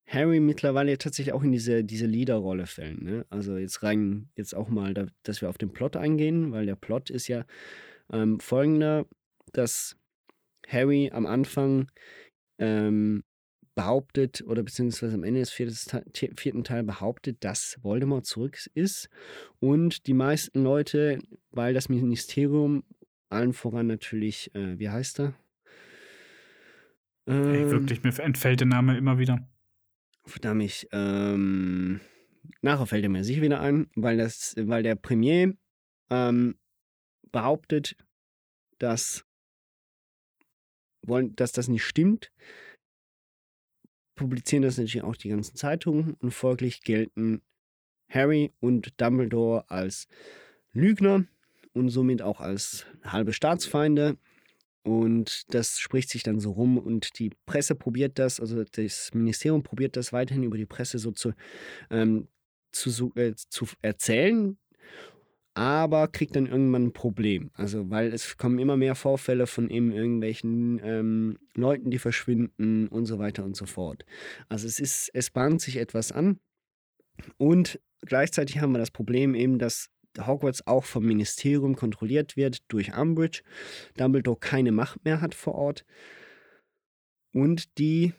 Harry mittlerweile tatsächlich auch in diese, diese Leaderrolle fällt. Ne? Also jetzt rein, jetzt auch mal, da, dass wir auf den Plot eingehen, weil der Plot ist ja ähm, folgender, dass Harry am Anfang ähm, behauptet, oder beziehungsweise am Ende des vierten Teils behauptet, dass Voldemort zurück ist. Und die meisten Leute, weil das Ministerium, allen voran natürlich, äh, wie heißt er? Ähm, Ey, wirklich, mir entfällt der Name immer wieder. Verdammt, ähm, nachher fällt er mir sicher wieder ein, weil, das, weil der Premier ähm, behauptet, dass, wollen, dass das nicht stimmt, publizieren das natürlich auch die ganzen Zeitungen und folglich gelten Harry und Dumbledore als Lügner und somit auch als halbe Staatsfeinde. Und das spricht sich dann so rum und die Presse probiert das, also das Ministerium probiert das weiterhin über die Presse so zu, ähm, zu, äh, zu erzählen, aber kriegt dann irgendwann ein Problem. Also, weil es kommen immer mehr Vorfälle von eben irgendwelchen ähm, Leuten, die verschwinden und so weiter und so fort. Also, es ist, es bahnt sich etwas an und gleichzeitig haben wir das Problem eben, dass Hogwarts auch vom Ministerium kontrolliert wird durch Umbridge, Dumbledore keine Macht mehr hat vor Ort und die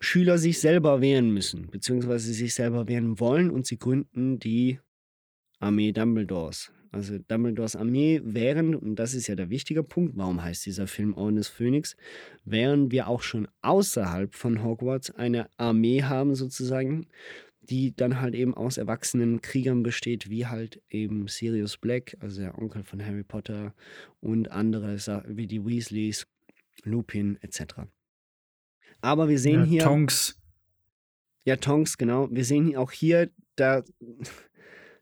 Schüler sich selber wehren müssen, beziehungsweise sich selber wehren wollen und sie gründen die Armee Dumbledores. Also Dumbledores Armee während, und das ist ja der wichtige Punkt, warum heißt dieser Film Orden des Phönix, während wir auch schon außerhalb von Hogwarts eine Armee haben sozusagen, die dann halt eben aus erwachsenen Kriegern besteht, wie halt eben Sirius Black, also der Onkel von Harry Potter und andere wie die Weasleys, Lupin etc. Aber wir sehen ja, hier. Tonks. Ja, Tonks, genau. Wir sehen auch hier, da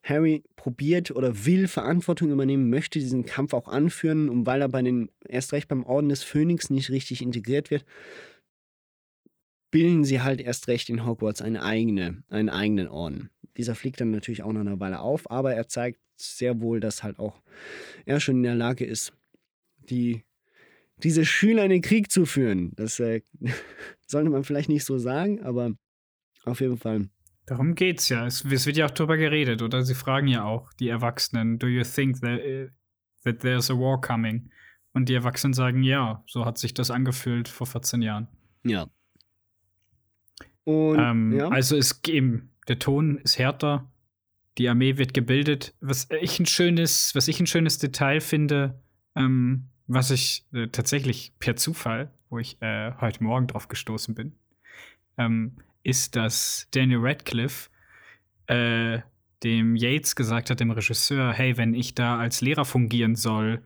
Harry probiert oder will Verantwortung übernehmen, möchte diesen Kampf auch anführen, und weil er bei den, erst recht beim Orden des Phönix nicht richtig integriert wird, bilden sie halt erst recht in Hogwarts eine eigene, einen eigenen Orden. Dieser fliegt dann natürlich auch noch eine Weile auf, aber er zeigt sehr wohl, dass halt auch er schon in der Lage ist, die, diese Schüler in den Krieg zu führen. Das äh, sollte man vielleicht nicht so sagen, aber auf jeden Fall. Darum geht's ja. Es, es, wird ja auch drüber geredet, oder? Sie fragen ja auch die Erwachsenen, do you think that, uh, that there's a war coming? Und die Erwachsenen sagen, ja, so hat sich das angefühlt vor 14 Jahren. Ja. Und, ähm, ja. Also es eben, der Ton ist härter, die Armee wird gebildet. Was ich ein schönes, was ich ein schönes Detail finde, ähm, was ich äh, tatsächlich per Zufall, wo ich äh, heute Morgen drauf gestoßen bin, ähm, ist, dass Daniel Radcliffe äh, dem Yates gesagt hat, dem Regisseur, hey, wenn ich da als Lehrer fungieren soll,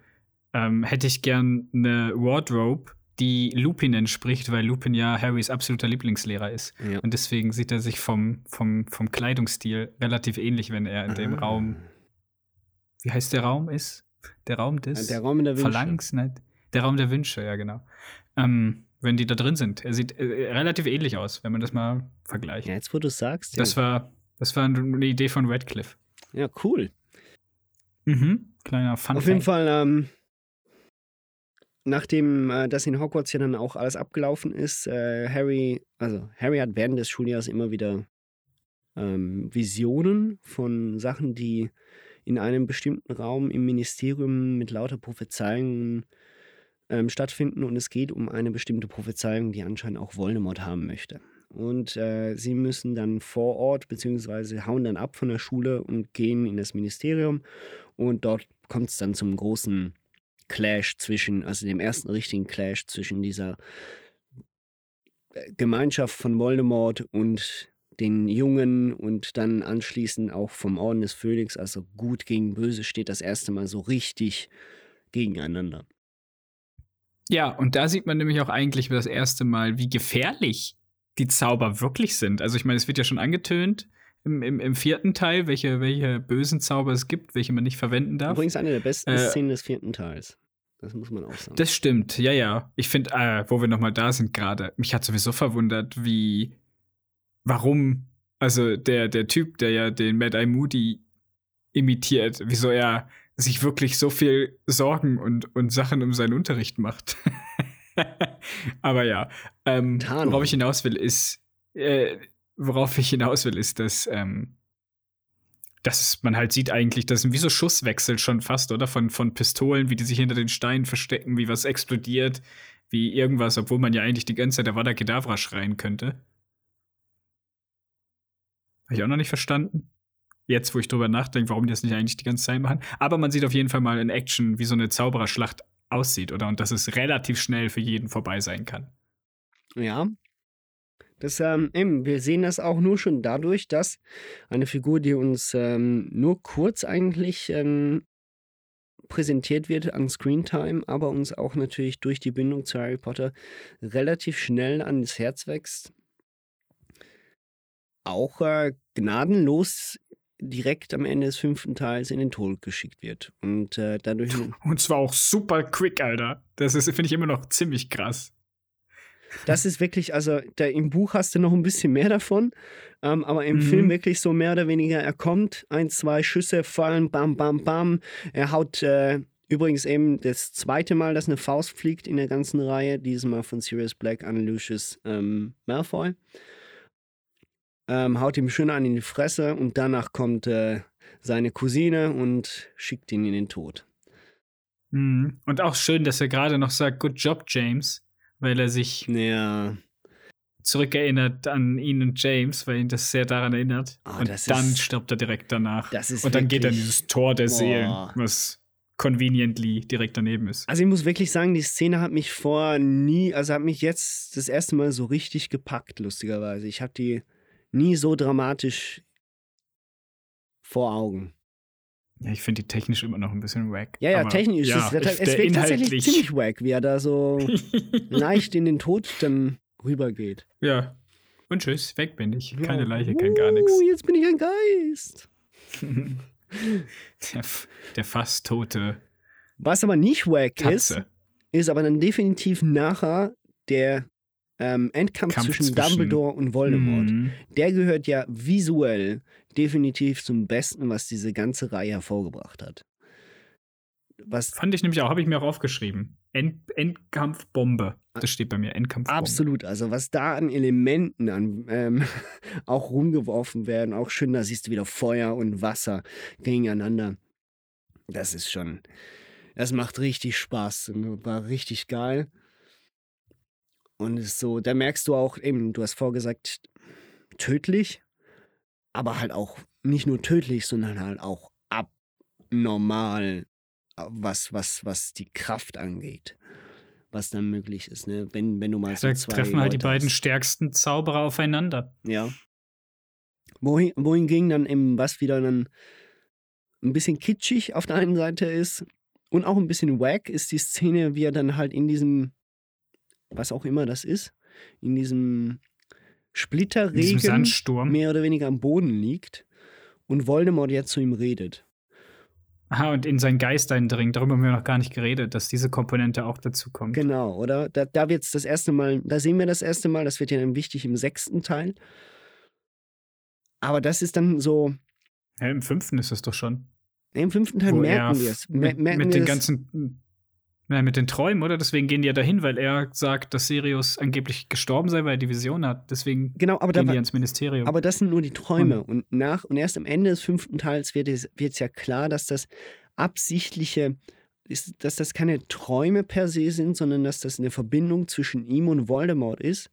ähm, hätte ich gern eine Wardrobe, die Lupin entspricht, weil Lupin ja Harrys absoluter Lieblingslehrer ist. Ja. Und deswegen sieht er sich vom, vom, vom Kleidungsstil relativ ähnlich, wenn er in dem ah. Raum. Wie heißt der Raum ist? Der Raum des der Raum der Wünsche. Verlangens, ne? Der Raum der Wünsche, ja, genau. Ähm, wenn die da drin sind. Er sieht äh, relativ ähnlich aus, wenn man das mal vergleicht. Ja, jetzt wo du sagst. Das ja. war, das war eine Idee von Radcliffe. Ja, cool. Mhm. Kleiner Fun. Auf jeden Fall, ähm, nachdem äh, das in Hogwarts ja dann auch alles abgelaufen ist, äh, Harry, also Harry hat während des Schuljahres immer wieder ähm, Visionen von Sachen, die in einem bestimmten Raum im Ministerium mit lauter Prophezeiungen ähm, stattfinden und es geht um eine bestimmte Prophezeiung, die anscheinend auch Voldemort haben möchte. Und äh, sie müssen dann vor Ort, beziehungsweise hauen dann ab von der Schule und gehen in das Ministerium. Und dort kommt es dann zum großen Clash zwischen, also dem ersten richtigen Clash zwischen dieser äh, Gemeinschaft von Voldemort und den Jungen und dann anschließend auch vom Orden des Phönix, also gut gegen böse, steht das erste Mal so richtig gegeneinander. Ja, und da sieht man nämlich auch eigentlich das erste Mal, wie gefährlich die Zauber wirklich sind. Also ich meine, es wird ja schon angetönt im, im, im vierten Teil, welche, welche bösen Zauber es gibt, welche man nicht verwenden darf. Übrigens eine der besten äh, Szenen des vierten Teils. Das muss man auch sagen. Das stimmt, ja, ja. Ich finde, äh, wo wir nochmal da sind gerade, mich hat sowieso verwundert, wie, warum, also der, der Typ, der ja den Mad Eye Moody imitiert, wieso er sich wirklich so viel Sorgen und, und Sachen um seinen Unterricht macht. Aber ja, ähm, worauf ich hinaus will, ist, äh, worauf ich hinaus will, ist, dass, ähm, dass man halt sieht eigentlich, das sind wie so Schusswechsel schon fast, oder? Von, von Pistolen, wie die sich hinter den Steinen verstecken, wie was explodiert, wie irgendwas, obwohl man ja eigentlich die ganze Zeit der Wada Kedavra schreien könnte. Habe ich auch noch nicht verstanden. Jetzt, wo ich drüber nachdenke, warum die das nicht eigentlich die ganze Zeit machen. Aber man sieht auf jeden Fall mal in Action, wie so eine Zaubererschlacht aussieht, oder? Und dass es relativ schnell für jeden vorbei sein kann. Ja. Das, ähm, eben, wir sehen das auch nur schon dadurch, dass eine Figur, die uns ähm, nur kurz eigentlich ähm, präsentiert wird an Screentime, aber uns auch natürlich durch die Bindung zu Harry Potter relativ schnell ans Herz wächst, auch äh, gnadenlos direkt am Ende des fünften Teils in den Tod geschickt wird. Und äh, dadurch. Und zwar auch super quick, Alter. Das finde ich, immer noch ziemlich krass. Das ist wirklich, also da, im Buch hast du noch ein bisschen mehr davon, ähm, aber im mhm. Film wirklich so mehr oder weniger, er kommt, ein, zwei Schüsse fallen, bam, bam, bam. Er haut äh, übrigens eben das zweite Mal, dass eine Faust fliegt in der ganzen Reihe, dieses Mal von Sirius Black an Lucius ähm, Malfoy ähm, haut ihm schön an in die Fresse und danach kommt äh, seine Cousine und schickt ihn in den Tod. Mhm. Und auch schön, dass er gerade noch sagt, Good Job, James, weil er sich ja. zurückerinnert an ihn und James, weil ihn das sehr daran erinnert. Oh, und dann ist, stirbt er direkt danach. und dann geht er in dieses Tor der boah. Seelen, was conveniently direkt daneben ist. Also ich muss wirklich sagen, die Szene hat mich vor nie, also hat mich jetzt das erste Mal so richtig gepackt, lustigerweise. Ich habe die nie so dramatisch vor Augen. Ja, ich finde die technisch immer noch ein bisschen wack. Ja, ja, technisch ja, ist es, es wirkt tatsächlich ziemlich wack, wie er da so leicht in den Tod dann rübergeht. Ja. Und tschüss, weg bin ich. Keine Leiche, kein gar nichts. Uh, jetzt bin ich ein Geist. der, der fast tote. Was aber nicht wack Katze. ist, ist aber dann definitiv nachher der ähm, Endkampf zwischen, zwischen, Dumbledore und Voldemort, mhm. der gehört ja visuell definitiv zum Besten, was diese ganze Reihe hervorgebracht hat. Was Fand ich nämlich auch, habe ich mir auch aufgeschrieben. End, Endkampfbombe. Das steht bei mir, Endkampfbombe. Absolut, also was da an Elementen an, ähm, auch rumgeworfen werden, auch schön, da siehst du wieder Feuer und Wasser gegeneinander. Das ist schon, das macht richtig Spaß, war richtig geil. Und es ist so, da merkst du auch eben, du hast vorgesagt, tödlich, aber halt auch nicht nur tödlich, sondern halt auch abnormal, äh, was, was, was die Kraft angeht. Was dann möglich ist, ne? Wenn, wenn du mal so da zwei treffen halt die beiden hast. stärksten Zauberer aufeinander. Ja. Wohin, wohingegen dann eben was wieder dann ein bisschen kitschig auf der einen Seite ist und auch ein bisschen wack ist die Szene, wie er dann halt in diesem was auch immer das ist, in diesem Splitterregen Sandsturm. mehr oder weniger am Boden liegt und Voldemort jetzt zu ihm redet. Aha, und in sein Geist eindringt. Darüber haben wir noch gar nicht geredet, dass diese Komponente auch dazu kommt. Genau, oder? Da, da wird es das erste Mal, da sehen wir das erste Mal, das wird ja dann wichtig im sechsten Teil. Aber das ist dann so. Ja, im fünften ist es doch schon. Im fünften Teil merken wir es. Mit, mit den ganzen ja, mit den Träumen, oder? Deswegen gehen die ja dahin, weil er sagt, dass Sirius angeblich gestorben sei, weil er die Vision hat. Deswegen genau, aber gehen da, die ins Ministerium. Aber das sind nur die Träume. Und, und nach und erst am Ende des fünften Teils wird es, wird es ja klar, dass das absichtliche, ist, dass das keine Träume per se sind, sondern dass das eine Verbindung zwischen ihm und Voldemort ist.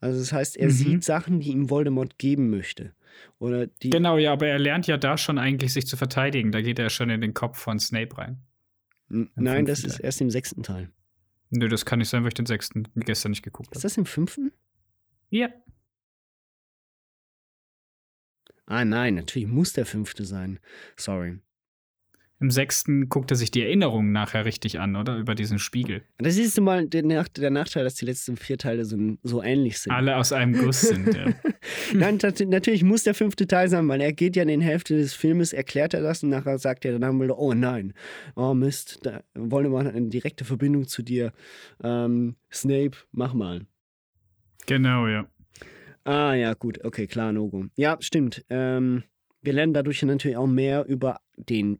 Also das heißt, er mhm. sieht Sachen, die ihm Voldemort geben möchte. Oder die genau, ja, aber er lernt ja da schon eigentlich, sich zu verteidigen. Da geht er schon in den Kopf von Snape rein. Nein, das ist erst im sechsten Teil. Nö, das kann nicht sein, weil ich den sechsten gestern nicht geguckt habe. Ist das im fünften? Ja. Ah, nein, natürlich muss der fünfte sein. Sorry. Im sechsten guckt er sich die Erinnerungen nachher richtig an, oder? Über diesen Spiegel. Das ist mal der, der Nachteil, dass die letzten vier Teile so, so ähnlich sind. Alle aus einem Guss sind, ja. Nein, natürlich muss der fünfte Teil sein, weil er geht ja in den Hälfte des Filmes, erklärt er das und nachher sagt er dann wieder, oh nein, oh Mist, da Voldemort hat eine direkte Verbindung zu dir. Ähm, Snape, mach mal. Genau, ja. Ah, ja, gut, okay, klar, Nogo. Ja, stimmt. Ähm, wir lernen dadurch natürlich auch mehr über den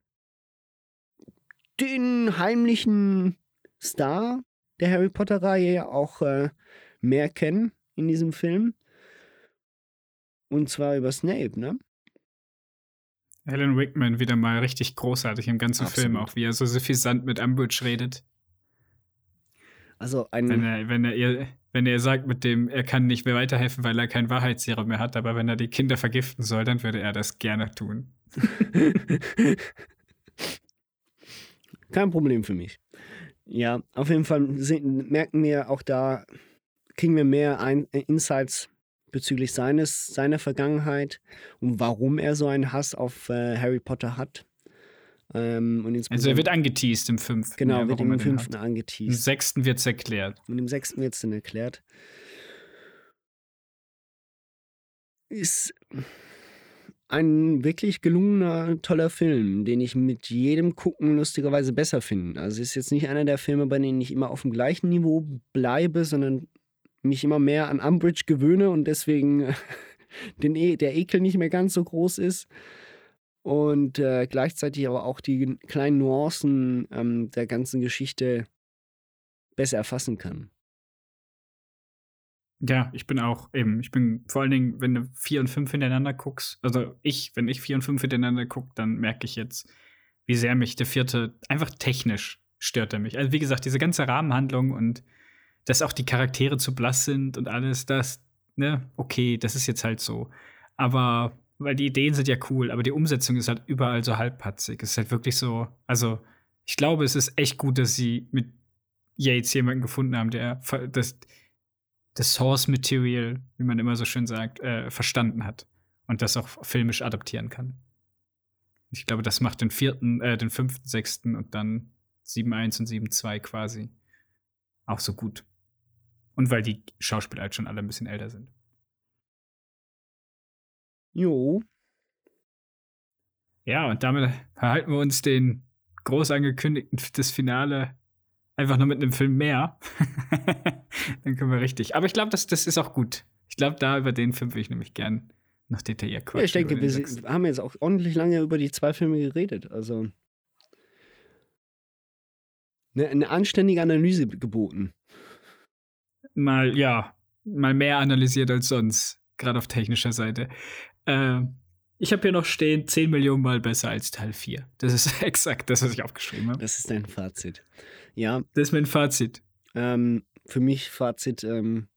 den heimlichen Star der Harry Potter-Reihe ja auch äh, mehr kennen in diesem Film. Und zwar über Snape, ne? Alan Rickman wieder mal richtig großartig im ganzen Absolut. Film, auch wie er so suffisant mit Umbridge redet. Also ein. Wenn er, wenn er ihr, wenn er sagt mit dem, er kann nicht mehr weiterhelfen, weil er kein Wahrheitsserum mehr hat, aber wenn er die Kinder vergiften soll, dann würde er das gerne tun. Kein Problem für mich. Ja, auf jeden Fall merken wir auch da, kriegen wir mehr ein, äh, Insights bezüglich seines, seiner Vergangenheit und warum er so einen Hass auf äh, Harry Potter hat. Ähm, Also er wird angeteased im fünften. Genau, ja, wird im fünften hat. Im angeteased. sechsten wird es erklärt. Und im sechsten wird es dann erklärt. Ist ein wirklich gelungener, toller Film, den ich mit jedem Gucken lustigerweise besser finde. Also es ist jetzt nicht einer der Filme, bei denen ich immer auf dem gleichen Niveau bleibe, sondern mich immer mehr an Umbridge gewöhne und deswegen den e der Ekel nicht mehr ganz so groß ist. Und äh, gleichzeitig aber auch die kleinen Nuancen ähm, der ganzen Geschichte besser erfassen kann. Ja, ich bin auch eben, ich bin vor allen Dingen, wenn du vier und fünf hintereinander guckst, also ich, wenn ich vier und fünf hintereinander gucke, dann merke ich jetzt, wie sehr mich der vierte, einfach technisch stört er mich. Also wie gesagt, diese ganze Rahmenhandlung und dass auch die Charaktere zu blass sind und alles, das, ne, okay, das ist jetzt halt so. Aber, weil die Ideen sind ja cool, aber die Umsetzung ist halt überall so halbpatzig. Es ist halt wirklich so, also ich glaube, es ist echt gut, dass sie mit Yates jemanden gefunden haben, der das, das Source Material, wie man immer so schön sagt, äh, verstanden hat und das auch filmisch adaptieren kann. Ich glaube, das macht den vierten, äh, den fünften, sechsten und dann 7.1 und 7.2 quasi auch so gut. Und weil die Schauspieler halt schon alle ein bisschen älter sind. Jo. Ja, und damit erhalten wir uns den groß angekündigten das Finale einfach nur mit einem Film mehr. Dann können wir richtig. Aber ich glaube, das, das ist auch gut. Ich glaube, da über den Film würde ich nämlich gern noch detailliert quatschen. Ja, ich denke, wir sechsten. haben jetzt auch ordentlich lange über die zwei Filme geredet. Also eine, eine anständige Analyse geboten. mal, ja, mal mehr analysiert als sonst, gerade auf technischer Seite. Äh, ich habe hier noch stehen, 10 Millionen Mal besser als Teil 4. Das ist exakt das, was ich aufgeschrieben habe. Das ist dein Fazit. Ja, Das ist mein Fazit. ähm, für mich Fazit, ähm,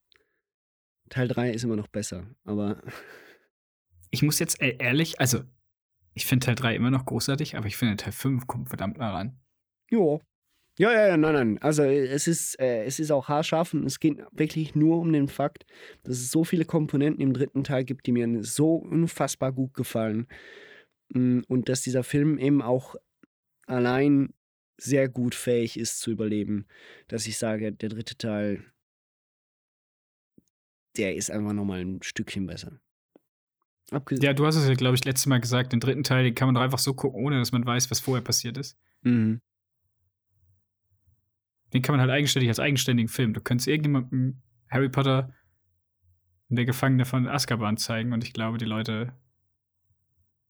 Teil 3 ist immer noch besser. Aber Ich muss jetzt e- ehrlich, also, ich finde Teil 3 immer noch großartig, aber ich finde Teil 5 kommt verdammt nah ran. jo. Ja, ja, ja, nein, nein. Also äh, es ist, äh, es ist auch haarscharf und es geht wirklich nur um den Fakt, dass es so viele Komponenten im dritten Teil gibt, die mir so unfassbar gut gefallen. Mm, Und dass dieser Film eben auch allein sehr gut fähig ist zu überleben, dass ich sage, der dritte Teil, der ist einfach nochmal ein Stückchen besser. Abgesehen. Ja, du hast es ja, glaube ich, letztes Mal gesagt, den dritten Teil, den kann man doch einfach so gucken, ohne dass man weiß, was vorher passiert ist. Mhm. Den kann man halt eigenständig als eigenständigen Film. Du könntest irgendjemandem Harry Potter und der Gefangene von Azkaban zeigen und ich glaube, die Leute.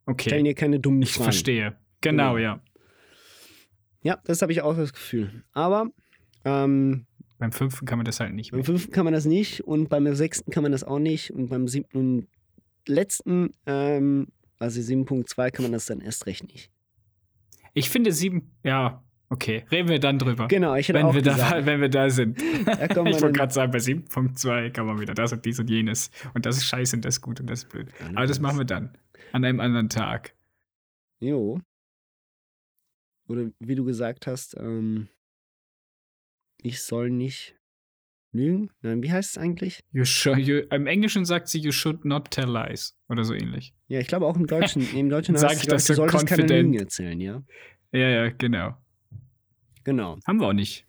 Okay. Stellen dir keine dummen Ich Fragen. verstehe. Genau, Genau. ja. Ja, das habe ich auch das Gefühl. Aber ähm, Beim fünften kann man das halt nicht beim fünften kann man das nicht und beim sechsten kann man das auch nicht und beim siebten und letzten, ähm, also 7.2 kann man das dann erst recht nicht. Ich finde sieben. Ja, okay. Reden wir dann drüber. Genau, ich hätte wenn auch wir, da, gesagt. wenn wir da sind. Da ich wollte gerade sagen, bei 7.2 kann man wieder das und dies und jenes. Und das ist scheiße und das ist gut und das ist blöd. Aber das machen wir dann. An einem anderen Tag. Jo. Oder wie du gesagt hast, ähm, ich soll nicht lügen. Nein, wie heißt es eigentlich? You should, you, Im Englischen sagt sie, you should not tell lies. Oder so ähnlich. Ja, ich glaube auch im Deutschen. Im Deutschen heißt es, du so solltest keine confident. Lügen erzählen, ja? Ja, ja, genau. Genau. Haben wir auch nicht.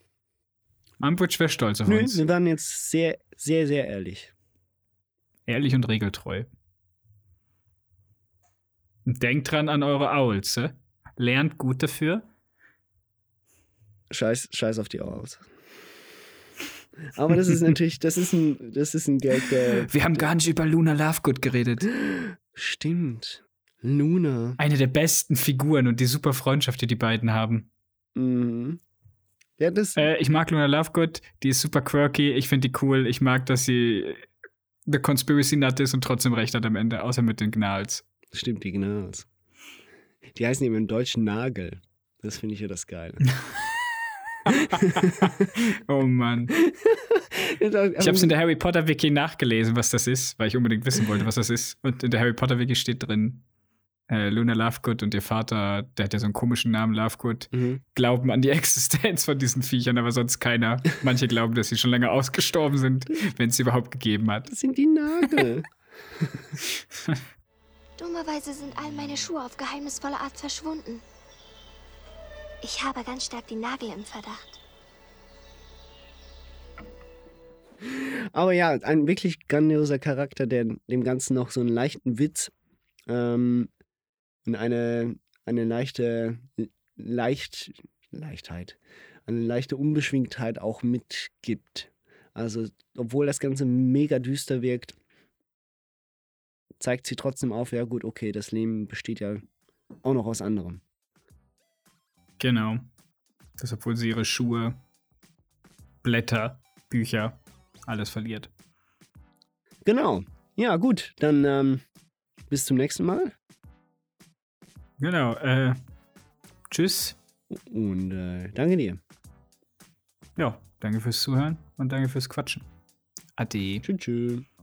Umbridge wäre stolz auf Nö, uns. wir waren jetzt sehr, sehr, sehr ehrlich. Ehrlich und regeltreu. Und denkt dran an eure Owls, hä? Lernt gut dafür. Scheiß, scheiß auf die Owls. Aber das ist natürlich, das ist ein, das ist ein Gag, der. Wir haben gar nicht über Luna Lovegood geredet. Stimmt. Luna. Eine der besten Figuren und die super Freundschaft, die die beiden haben. Mhm. Ja, das. Äh, ich mag Luna Lovegood, die ist super quirky, ich finde die cool. Ich mag, dass sie eine Conspiracy Nut ist und trotzdem recht hat am Ende, außer mit den Gnals. Stimmt, die Gnals. Die heißen eben im Deutschen Nagel. Das finde ich ja das Geile. oh Mann. Ich habe es in der Harry Potter Wiki nachgelesen, was das ist, weil ich unbedingt wissen wollte, was das ist. Und in der Harry Potter Wiki steht drin, äh, Luna Lovegood und ihr Vater, der hat ja so einen komischen Namen, Lovegood, Mhm. glauben an die Existenz von diesen Viechern, aber sonst keiner. Manche glauben, dass sie schon lange ausgestorben sind, wenn es sie überhaupt gegeben hat. Das sind die Nagel. Dummerweise sind all meine Schuhe auf geheimnisvolle Art verschwunden. Ich habe ganz stark die Nagel im Verdacht. Aber ja, ein wirklich grandioser Charakter, der dem Ganzen noch so einen leichten Witz ähm, und eine, eine leichte leicht, Leichtheit, eine leichte Unbeschwingtheit auch mitgibt. Also, obwohl das Ganze mega düster wirkt, zeigt sie trotzdem auf, ja gut, okay, das Leben besteht ja auch noch aus anderem. Genau. Das, obwohl sie ihre Schuhe, Blätter, Bücher, alles verliert. Genau. Ja, gut, dann ähm, bis zum nächsten Mal. Genau. Äh, tschüss. Und äh, danke dir. Ja, danke fürs Zuhören und danke fürs Quatschen. Ade. Tschüss. tschüss.